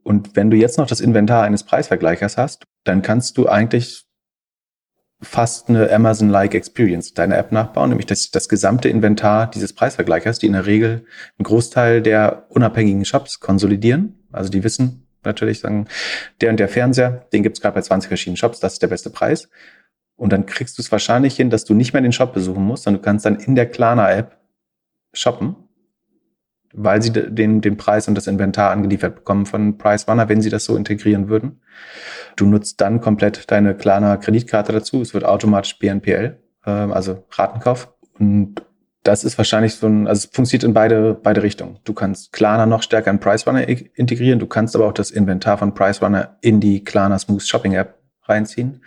Und wenn du jetzt noch das Inventar eines Preisvergleichers hast, dann kannst du eigentlich fast eine Amazon-like Experience deiner App nachbauen, nämlich das, das gesamte Inventar dieses Preisvergleichers, die in der Regel einen Großteil der unabhängigen Shops konsolidieren. Also die wissen natürlich, sagen, der und der Fernseher, den gibt's gerade bei 20 verschiedenen Shops, das ist der beste Preis. Und dann kriegst du es wahrscheinlich hin, dass du nicht mehr den Shop besuchen musst, sondern du kannst dann in der Klarna-App shoppen weil sie den, den Preis und das Inventar angeliefert bekommen von Price Runner, wenn sie das so integrieren würden. Du nutzt dann komplett deine Klarna Kreditkarte dazu. Es wird automatisch BNPL, äh, also Ratenkauf. Und das ist wahrscheinlich so ein, also es funktioniert in beide, beide Richtungen. Du kannst Klarna noch stärker in Price Runner integrieren. Du kannst aber auch das Inventar von Price Runner in die Klarna Smooth Shopping App reinziehen.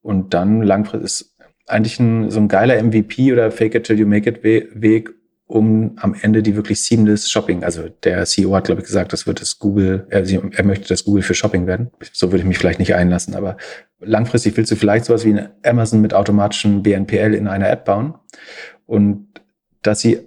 Und dann langfristig ist eigentlich ein, so ein geiler MVP oder Fake it till you make it Weg, um am Ende die wirklich seamless Shopping, also der CEO hat, glaube ich, gesagt, das wird das Google, er, er möchte das Google für Shopping werden. So würde ich mich vielleicht nicht einlassen, aber langfristig willst du vielleicht sowas wie ein Amazon mit automatischem BNPL in einer App bauen und dass sie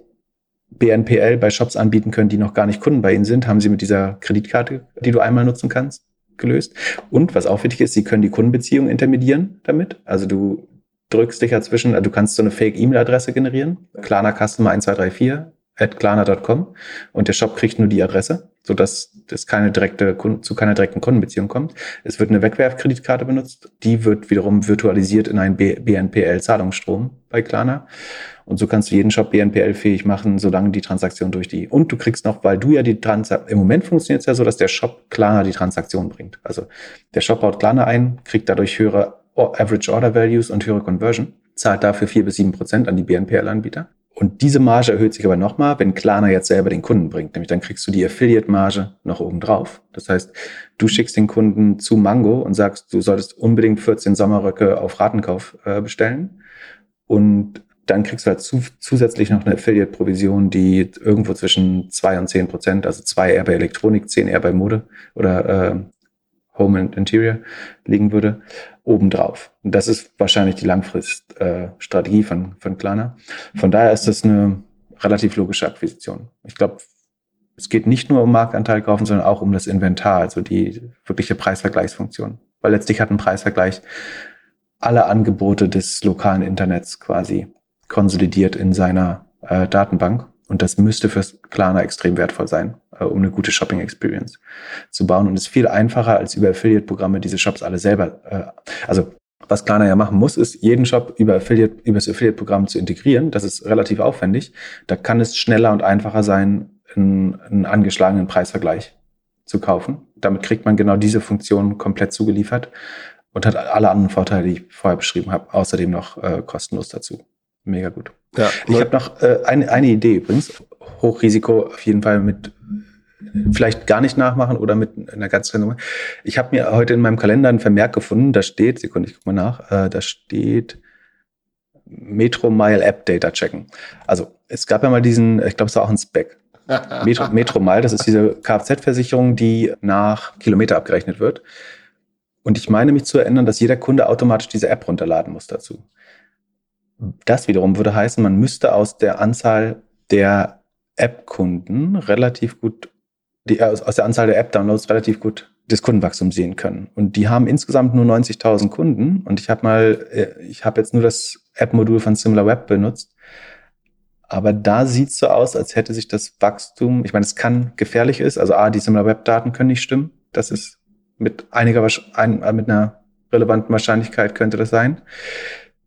BNPL bei Shops anbieten können, die noch gar nicht Kunden bei ihnen sind, haben sie mit dieser Kreditkarte, die du einmal nutzen kannst, gelöst. Und was auch wichtig ist, sie können die Kundenbeziehung intermedieren damit. Also du drückst dich dazwischen, also du kannst so eine Fake-E-Mail-Adresse generieren, Klarna Customer 1234 at klarna.com und der Shop kriegt nur die Adresse, so dass das keine direkte zu keiner direkten Kundenbeziehung kommt. Es wird eine Wegwerfkreditkarte benutzt, die wird wiederum virtualisiert in einen BNPL-Zahlungsstrom bei Klarna. Und so kannst du jeden Shop BNPL-fähig machen, solange die Transaktion durch die. Und du kriegst noch, weil du ja die Transaktion, im Moment funktioniert es ja so, dass der Shop Klarna die Transaktion bringt. Also der Shop baut Klarna ein, kriegt dadurch höhere Average Order Values und höhere Conversion, zahlt dafür vier bis sieben Prozent an die BNPL-Anbieter. Und diese Marge erhöht sich aber nochmal, wenn Klarna jetzt selber den Kunden bringt. Nämlich dann kriegst du die Affiliate-Marge noch oben drauf. Das heißt, du schickst den Kunden zu Mango und sagst, du solltest unbedingt 14 Sommerröcke auf Ratenkauf äh, bestellen. Und dann kriegst du halt zu, zusätzlich noch eine Affiliate-Provision, die irgendwo zwischen zwei und zehn Prozent, also zwei eher bei Elektronik, zehn eher bei Mode oder äh, Home and Interior liegen würde, obendrauf. Und das ist wahrscheinlich die Langfriststrategie äh, von, von Klarna. Von daher ist das eine relativ logische Akquisition. Ich glaube, es geht nicht nur um Marktanteil kaufen, sondern auch um das Inventar, also die wirkliche Preisvergleichsfunktion. Weil letztlich hat ein Preisvergleich alle Angebote des lokalen Internets quasi konsolidiert in seiner äh, Datenbank. Und das müsste fürs Klarna extrem wertvoll sein, äh, um eine gute Shopping Experience zu bauen. Und es ist viel einfacher als über Affiliate-Programme diese Shops alle selber. Äh, also was Klarna ja machen muss, ist jeden Shop über Affiliate, über das Affiliate-Programm zu integrieren. Das ist relativ aufwendig. Da kann es schneller und einfacher sein, einen, einen angeschlagenen Preisvergleich zu kaufen. Damit kriegt man genau diese Funktion komplett zugeliefert und hat alle anderen Vorteile, die ich vorher beschrieben habe, außerdem noch äh, kostenlos dazu. Mega gut. Ja, ich habe noch äh, eine, eine Idee übrigens. Hochrisiko auf jeden Fall mit vielleicht gar nicht nachmachen oder mit einer ganz kleinen Ich habe mir heute in meinem Kalender ein Vermerk gefunden, da steht, Sekunde, ich guck mal nach, äh, da steht Metro Mile App Data checken. Also es gab ja mal diesen, ich glaube, es war auch ein Spec. Metro, Metro Mile, das ist diese Kfz-Versicherung, die nach Kilometer abgerechnet wird. Und ich meine mich zu erinnern, dass jeder Kunde automatisch diese App runterladen muss dazu. Das wiederum würde heißen, man müsste aus der Anzahl der App-Kunden relativ gut, die, äh, aus der Anzahl der App-Downloads relativ gut das Kundenwachstum sehen können. Und die haben insgesamt nur 90.000 Kunden. Und ich habe mal, äh, ich habe jetzt nur das App-Modul von SimilarWeb benutzt. Aber da sieht so aus, als hätte sich das Wachstum, ich meine, es kann gefährlich ist. Also A, die SimilarWeb-Daten können nicht stimmen. Das ist mit einiger, ein, mit einer relevanten Wahrscheinlichkeit könnte das sein.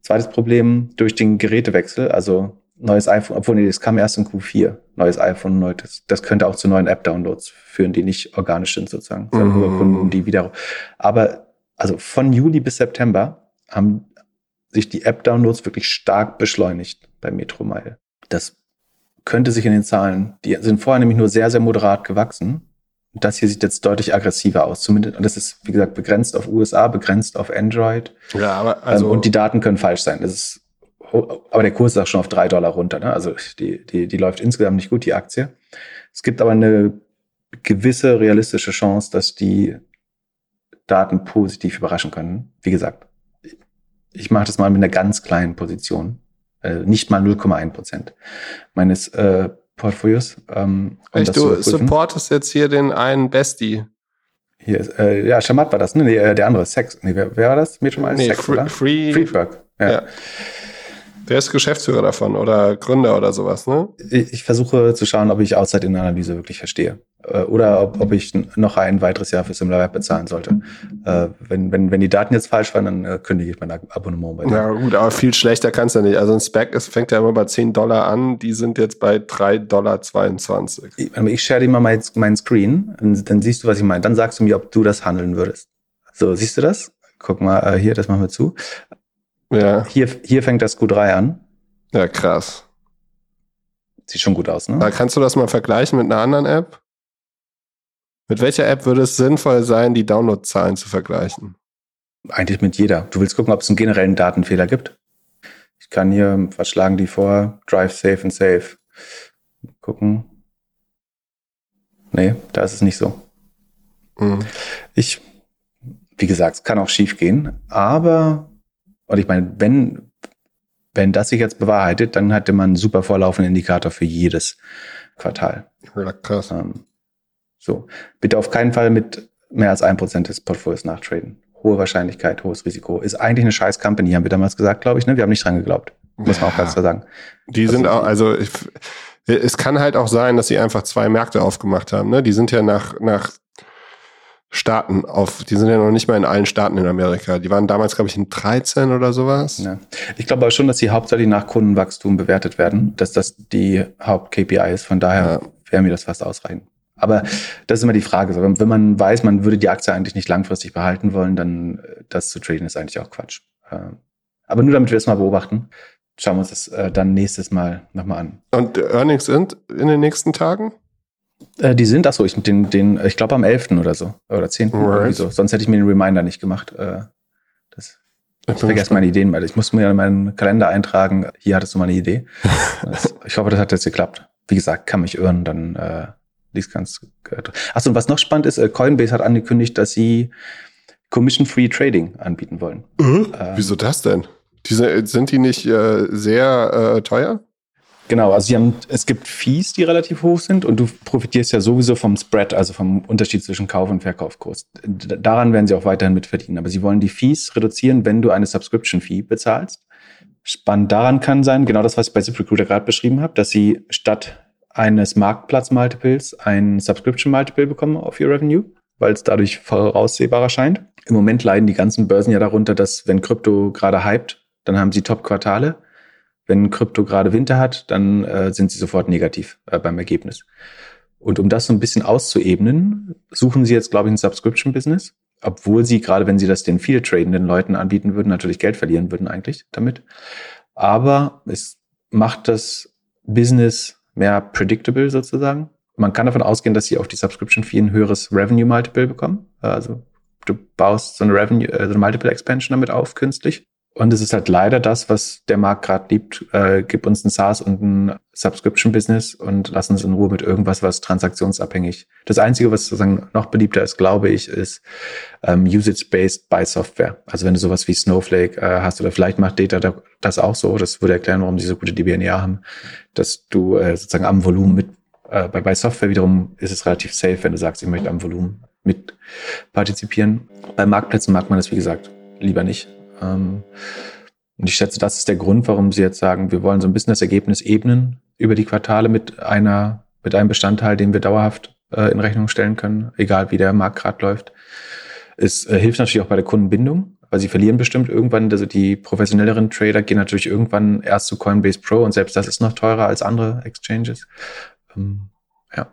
Zweites Problem durch den Gerätewechsel, also neues iPhone, obwohl nee, das kam erst in Q4, neues iPhone, neues, das könnte auch zu neuen App-Downloads führen, die nicht organisch sind sozusagen. Mhm. Kunden, die wieder. Aber also von Juli bis September haben sich die App-Downloads wirklich stark beschleunigt bei Metromile. Das könnte sich in den Zahlen, die sind vorher nämlich nur sehr, sehr moderat gewachsen das hier sieht jetzt deutlich aggressiver aus. Zumindest, und das ist, wie gesagt, begrenzt auf USA, begrenzt auf Android. Ja, aber also. Ähm, und die Daten können falsch sein. Das ist, aber der Kurs ist auch schon auf drei Dollar runter. Ne? Also die, die, die läuft insgesamt nicht gut, die Aktie. Es gibt aber eine gewisse realistische Chance, dass die Daten positiv überraschen können. Wie gesagt, ich mache das mal mit einer ganz kleinen Position. Äh, nicht mal 0,1 Prozent meines äh, Portfolios. Ähm, um Echt, du supportest jetzt hier den einen Bestie. Hier ist, äh, ja, Shamat war das, ne? Nee, äh, der andere, Sex. Nee, wer, wer war das? Mir schon mal nee, Sex, Free, oder? Free, Freework. Ja. ja. Der ist Geschäftsführer davon oder Gründer oder sowas, ne? Ich, ich versuche zu schauen, ob ich Outside-In-Analyse wirklich verstehe. Äh, oder ob, ob ich noch ein weiteres Jahr für SimilarWeb bezahlen sollte. Äh, wenn, wenn, wenn die Daten jetzt falsch waren, dann äh, kündige ich mein Abonnement bei dir. Ja gut, aber viel schlechter kannst du nicht. Also ein Spec ist, fängt ja immer bei 10 Dollar an, die sind jetzt bei 3,22 Dollar. Ich, ich share dir mal mein, mein Screen, und dann siehst du, was ich meine. Dann sagst du mir, ob du das handeln würdest. So, siehst du das? Guck mal, hier, das machen wir zu. Ja. Hier, hier fängt das Q3 an. Ja, krass. Sieht schon gut aus, ne? Da kannst du das mal vergleichen mit einer anderen App? Mit welcher App würde es sinnvoll sein, die Downloadzahlen zu vergleichen? Eigentlich mit jeder. Du willst gucken, ob es einen generellen Datenfehler gibt. Ich kann hier, was schlagen die vor? Drive safe and safe. Gucken. Nee, da ist es nicht so. Mhm. Ich, wie gesagt, es kann auch schief gehen, aber, und ich meine, wenn, wenn das sich jetzt bewahrheitet, dann hätte man einen super vorlaufenden Indikator für jedes Quartal. Ja, krass. Ähm, so. Bitte auf keinen Fall mit mehr als ein Prozent des Portfolios nachtraden. Hohe Wahrscheinlichkeit, hohes Risiko. Ist eigentlich eine scheiß Company, haben wir damals gesagt, glaube ich. Ne? Wir haben nicht dran geglaubt. Muss man auch ganz klar sagen. Die also, sind auch, also ich, es kann halt auch sein, dass sie einfach zwei Märkte aufgemacht haben. Ne? Die sind ja nach, nach Staaten auf, die sind ja noch nicht mal in allen Staaten in Amerika. Die waren damals, glaube ich, in 13 oder sowas. Ja. Ich glaube aber schon, dass sie hauptsächlich nach Kundenwachstum bewertet werden, dass das die Haupt-KPI ist. Von daher ja. wäre mir das fast ausreichend. Aber das ist immer die Frage. Wenn man weiß, man würde die Aktie eigentlich nicht langfristig behalten wollen, dann äh, das zu traden ist eigentlich auch Quatsch. Äh, aber nur damit wir es mal beobachten, schauen wir uns das äh, dann nächstes Mal nochmal an. Und Earnings sind in den nächsten Tagen? Äh, die sind, ach so, ich, den, den, ich glaube am 11. oder so. Oder 10. Right. so. Sonst hätte ich mir den Reminder nicht gemacht. Das, ich vergesse meine Ideen, weil ich muss mir in meinen Kalender eintragen, hier hattest du mal eine Idee. Ich hoffe, das hat jetzt geklappt. Wie gesagt, kann mich irren, dann äh, liest ganz. Achso, und was noch spannend ist, äh, Coinbase hat angekündigt, dass sie Commission-Free Trading anbieten wollen. Äh, ähm, wieso das denn? Diese, sind die nicht äh, sehr äh, teuer? Genau, also sie haben, es gibt Fees, die relativ hoch sind und du profitierst ja sowieso vom Spread, also vom Unterschied zwischen Kauf- und Verkaufskurs. Daran werden sie auch weiterhin mit verdienen. Aber sie wollen die Fees reduzieren, wenn du eine Subscription-Fee bezahlst. Spannend daran kann sein, genau das, was ich bei ZipRecruiter gerade beschrieben habe, dass sie statt eines Marktplatz-Multiples ein Subscription-Multiple bekommen auf ihr Revenue, weil es dadurch voraussehbarer scheint. Im Moment leiden die ganzen Börsen ja darunter, dass wenn Krypto gerade hypt, dann haben sie Top-Quartale wenn Krypto gerade Winter hat, dann äh, sind sie sofort negativ äh, beim Ergebnis. Und um das so ein bisschen auszuebnen, suchen sie jetzt, glaube ich, ein Subscription-Business, obwohl sie, gerade wenn sie das den viel tradenden Leuten anbieten würden, natürlich Geld verlieren würden eigentlich damit. Aber es macht das Business mehr predictable sozusagen. Man kann davon ausgehen, dass sie auf die Subscription-Fee ein höheres Revenue-Multiple bekommen. Also du baust so eine Revenue, äh, so eine Multiple Expansion damit auf, künstlich. Und es ist halt leider das, was der Markt gerade liebt. Äh, gib uns ein SaaS und ein Subscription-Business und lass uns in Ruhe mit irgendwas, was transaktionsabhängig. Das Einzige, was sozusagen noch beliebter ist, glaube ich, ist ähm, Usage-Based by Software. Also wenn du sowas wie Snowflake äh, hast oder vielleicht macht Data das auch so, das würde erklären, warum die so gute DBNR haben, dass du äh, sozusagen am Volumen mit äh, bei, bei Software wiederum ist es relativ safe, wenn du sagst, ich möchte am Volumen mit partizipieren. Bei Marktplätzen mag man das, wie gesagt, lieber nicht. Ähm, und ich schätze, das ist der Grund, warum Sie jetzt sagen, wir wollen so ein bisschen das Ergebnis ebnen über die Quartale mit einer, mit einem Bestandteil, den wir dauerhaft äh, in Rechnung stellen können, egal wie der Markt gerade läuft. Es äh, hilft natürlich auch bei der Kundenbindung, weil sie verlieren bestimmt irgendwann, also die professionelleren Trader gehen natürlich irgendwann erst zu Coinbase Pro und selbst das ist noch teurer als andere Exchanges. Ähm, ja.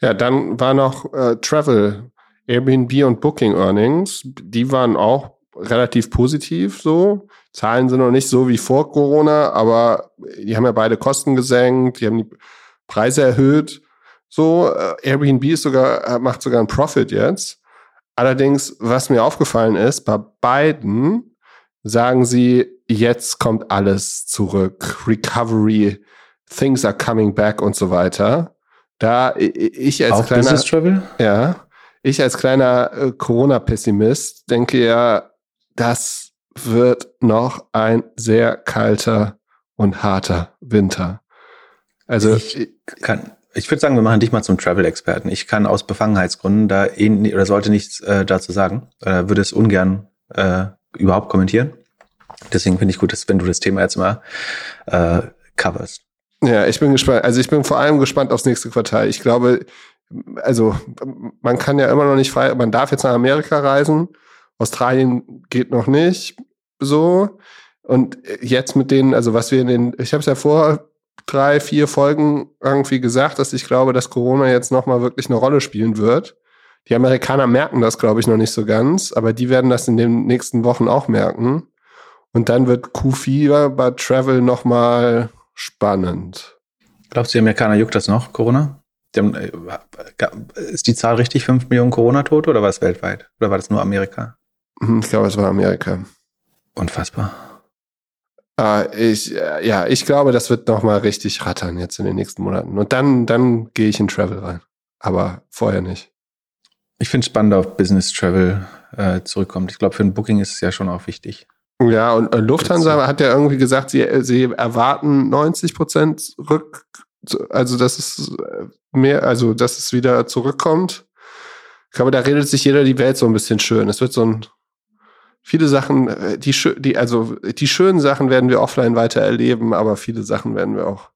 Ja, dann war noch äh, Travel, Airbnb und Booking Earnings. Die waren auch relativ positiv so. Zahlen sind noch nicht so wie vor Corona, aber die haben ja beide Kosten gesenkt, die haben die Preise erhöht. So, äh, Airbnb ist sogar, äh, macht sogar einen Profit jetzt. Allerdings, was mir aufgefallen ist, bei beiden sagen sie, jetzt kommt alles zurück. Recovery, things are coming back und so weiter. Da ich als Auch kleiner, Business Travel? ja, ich als kleiner äh, Corona-Pessimist denke ja, das wird noch ein sehr kalter und harter Winter. Also ich kann, ich würde sagen, wir machen dich mal zum Travel-Experten. Ich kann aus Befangenheitsgründen da eh, oder sollte nichts äh, dazu sagen, äh, würde es ungern äh, überhaupt kommentieren. Deswegen finde ich gut, dass wenn du das Thema jetzt mal äh, coverst. Ja, ich bin gespannt. Also ich bin vor allem gespannt aufs nächste Quartal. Ich glaube, also man kann ja immer noch nicht frei, man darf jetzt nach Amerika reisen. Australien geht noch nicht so. Und jetzt mit denen, also was wir in den, ich habe es ja vor drei, vier Folgen irgendwie gesagt, dass ich glaube, dass Corona jetzt nochmal wirklich eine Rolle spielen wird. Die Amerikaner merken das, glaube ich, noch nicht so ganz, aber die werden das in den nächsten Wochen auch merken. Und dann wird Q4 bei Travel nochmal spannend. Glaubst du, die Amerikaner juckt das noch, Corona? Die haben, äh, ist die Zahl richtig, 5 Millionen Corona-Tote oder war es weltweit? Oder war das nur Amerika? Hm, Ich glaube, es war Amerika. Unfassbar. Äh, ich, äh, ja, ich glaube, das wird nochmal richtig rattern jetzt in den nächsten Monaten. Und dann, dann gehe ich in Travel rein. Aber vorher nicht. Ich finde es spannend, auf Business Travel äh, zurückkommt. Ich glaube, für ein Booking ist es ja schon auch wichtig. Ja, und äh, Lufthansa hat ja irgendwie gesagt, sie, sie erwarten 90 Prozent rück, also dass es äh, mehr, also dass es wieder zurückkommt. Ich glaube, da redet sich jeder die Welt so ein bisschen schön. Es wird so ein viele Sachen, äh, die, die also die schönen Sachen werden wir offline weiter erleben, aber viele Sachen werden wir auch.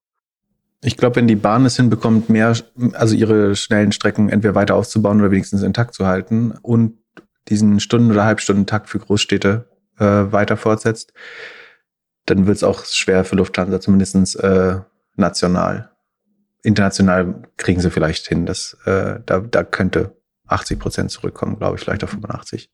Ich glaube, wenn die Bahn es hinbekommt, mehr, also ihre schnellen Strecken entweder weiter auszubauen oder wenigstens intakt zu halten und diesen Stunden- oder Halbstundentakt für Großstädte äh, weiter fortsetzt, dann wird es auch schwer für Lufthansa, zumindest äh, national. International kriegen sie vielleicht hin. Das, äh, da, da könnte 80 Prozent zurückkommen, glaube ich, vielleicht auf 85.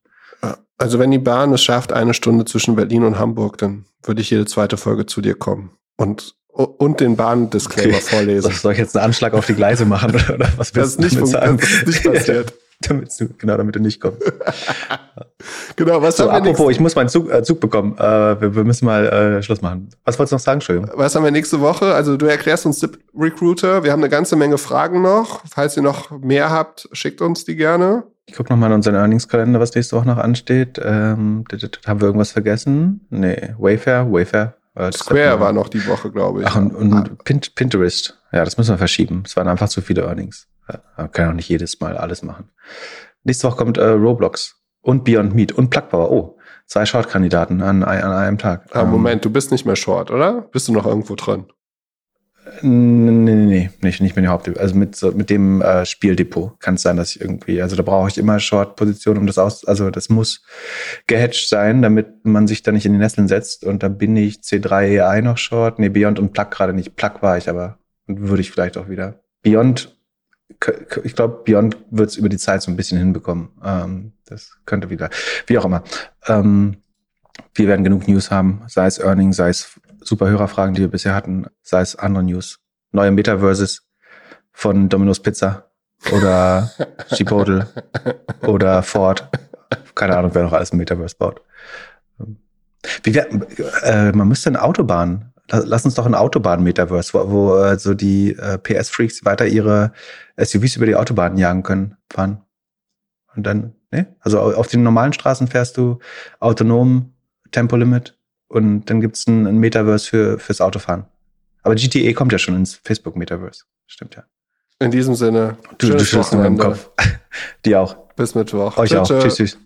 Also wenn die Bahn es schafft, eine Stunde zwischen Berlin und Hamburg, dann würde ich jede zweite Folge zu dir kommen und und den Bahndisclaimer vorlesen. Soll ich jetzt einen Anschlag auf die Gleise machen oder, oder was Das willst nicht, du damit sagen? das ist nicht passiert. damit du, genau, damit du nicht kommst. genau, was So, haben wir apropos, ich muss meinen Zug, äh, Zug bekommen. Äh, wir, wir müssen mal äh, Schluss machen. Was wolltest du noch sagen, Entschuldigung? Was haben wir nächste Woche? Also du erklärst uns Zip Recruiter. Wir haben eine ganze Menge Fragen noch. Falls ihr noch mehr habt, schickt uns die gerne. Ich gucke nochmal in unseren Earnings-Kalender, was nächste Woche noch ansteht. Ähm, haben wir irgendwas vergessen? Nee, Wayfair, Wayfair. Äh, Square war noch die Woche, glaube ich. Ach, und, und Pin Pinterest. Ja, das müssen wir verschieben. Es waren einfach zu viele Earnings. Ja, man kann auch nicht jedes Mal alles machen. Nächste Woche kommt äh, Roblox und Beyond Meat und Plug Power. Oh, zwei Short-Kandidaten an, an einem Tag. Ah, Ähm, Moment, du bist nicht mehr short, oder? Bist du noch irgendwo drin? Nee, nee, nee, nicht, nicht mit dem Hauptdepot. Also mit, so, mit dem äh, Spieldepot kann es sein, dass ich irgendwie, also da brauche ich immer Short-Position, um das aus, also das muss gehatcht sein, damit man sich da nicht in die Nesseln setzt. Und da bin ich C3 AI noch Short, nee, Beyond und Plug gerade nicht. Plug war ich aber, würde ich vielleicht auch wieder. Beyond, ich glaube, Beyond wird es über die Zeit so ein bisschen hinbekommen. Ähm, das könnte wieder, wie auch immer. Ähm, wir werden genug News haben, sei es Earnings, sei es super Hörerfragen, die wir bisher hatten, sei es andere News. Neue Metaverses von Domino's Pizza oder Chipotle oder Ford. Keine Ahnung, wer noch alles ein Metaverse baut. Wie wär, äh, man müsste eine Autobahn, la- lass uns doch ein Autobahn-Metaverse, wo, wo äh, so die äh, PS-Freaks weiter ihre SUVs über die Autobahnen jagen können, fahren. Und dann, ne? Also au- auf den normalen Straßen fährst du autonom Tempolimit und dann gibt's ein, ein Metaverse für, fürs Autofahren. Aber GTA kommt ja schon ins Facebook-Metaverse. Stimmt ja. In diesem Sinne, Du, du schüttelst nur im. Kopf. Die auch. Bis Mittwoch. Euch auch. Tschö, tschö. Tschüss, tschüss.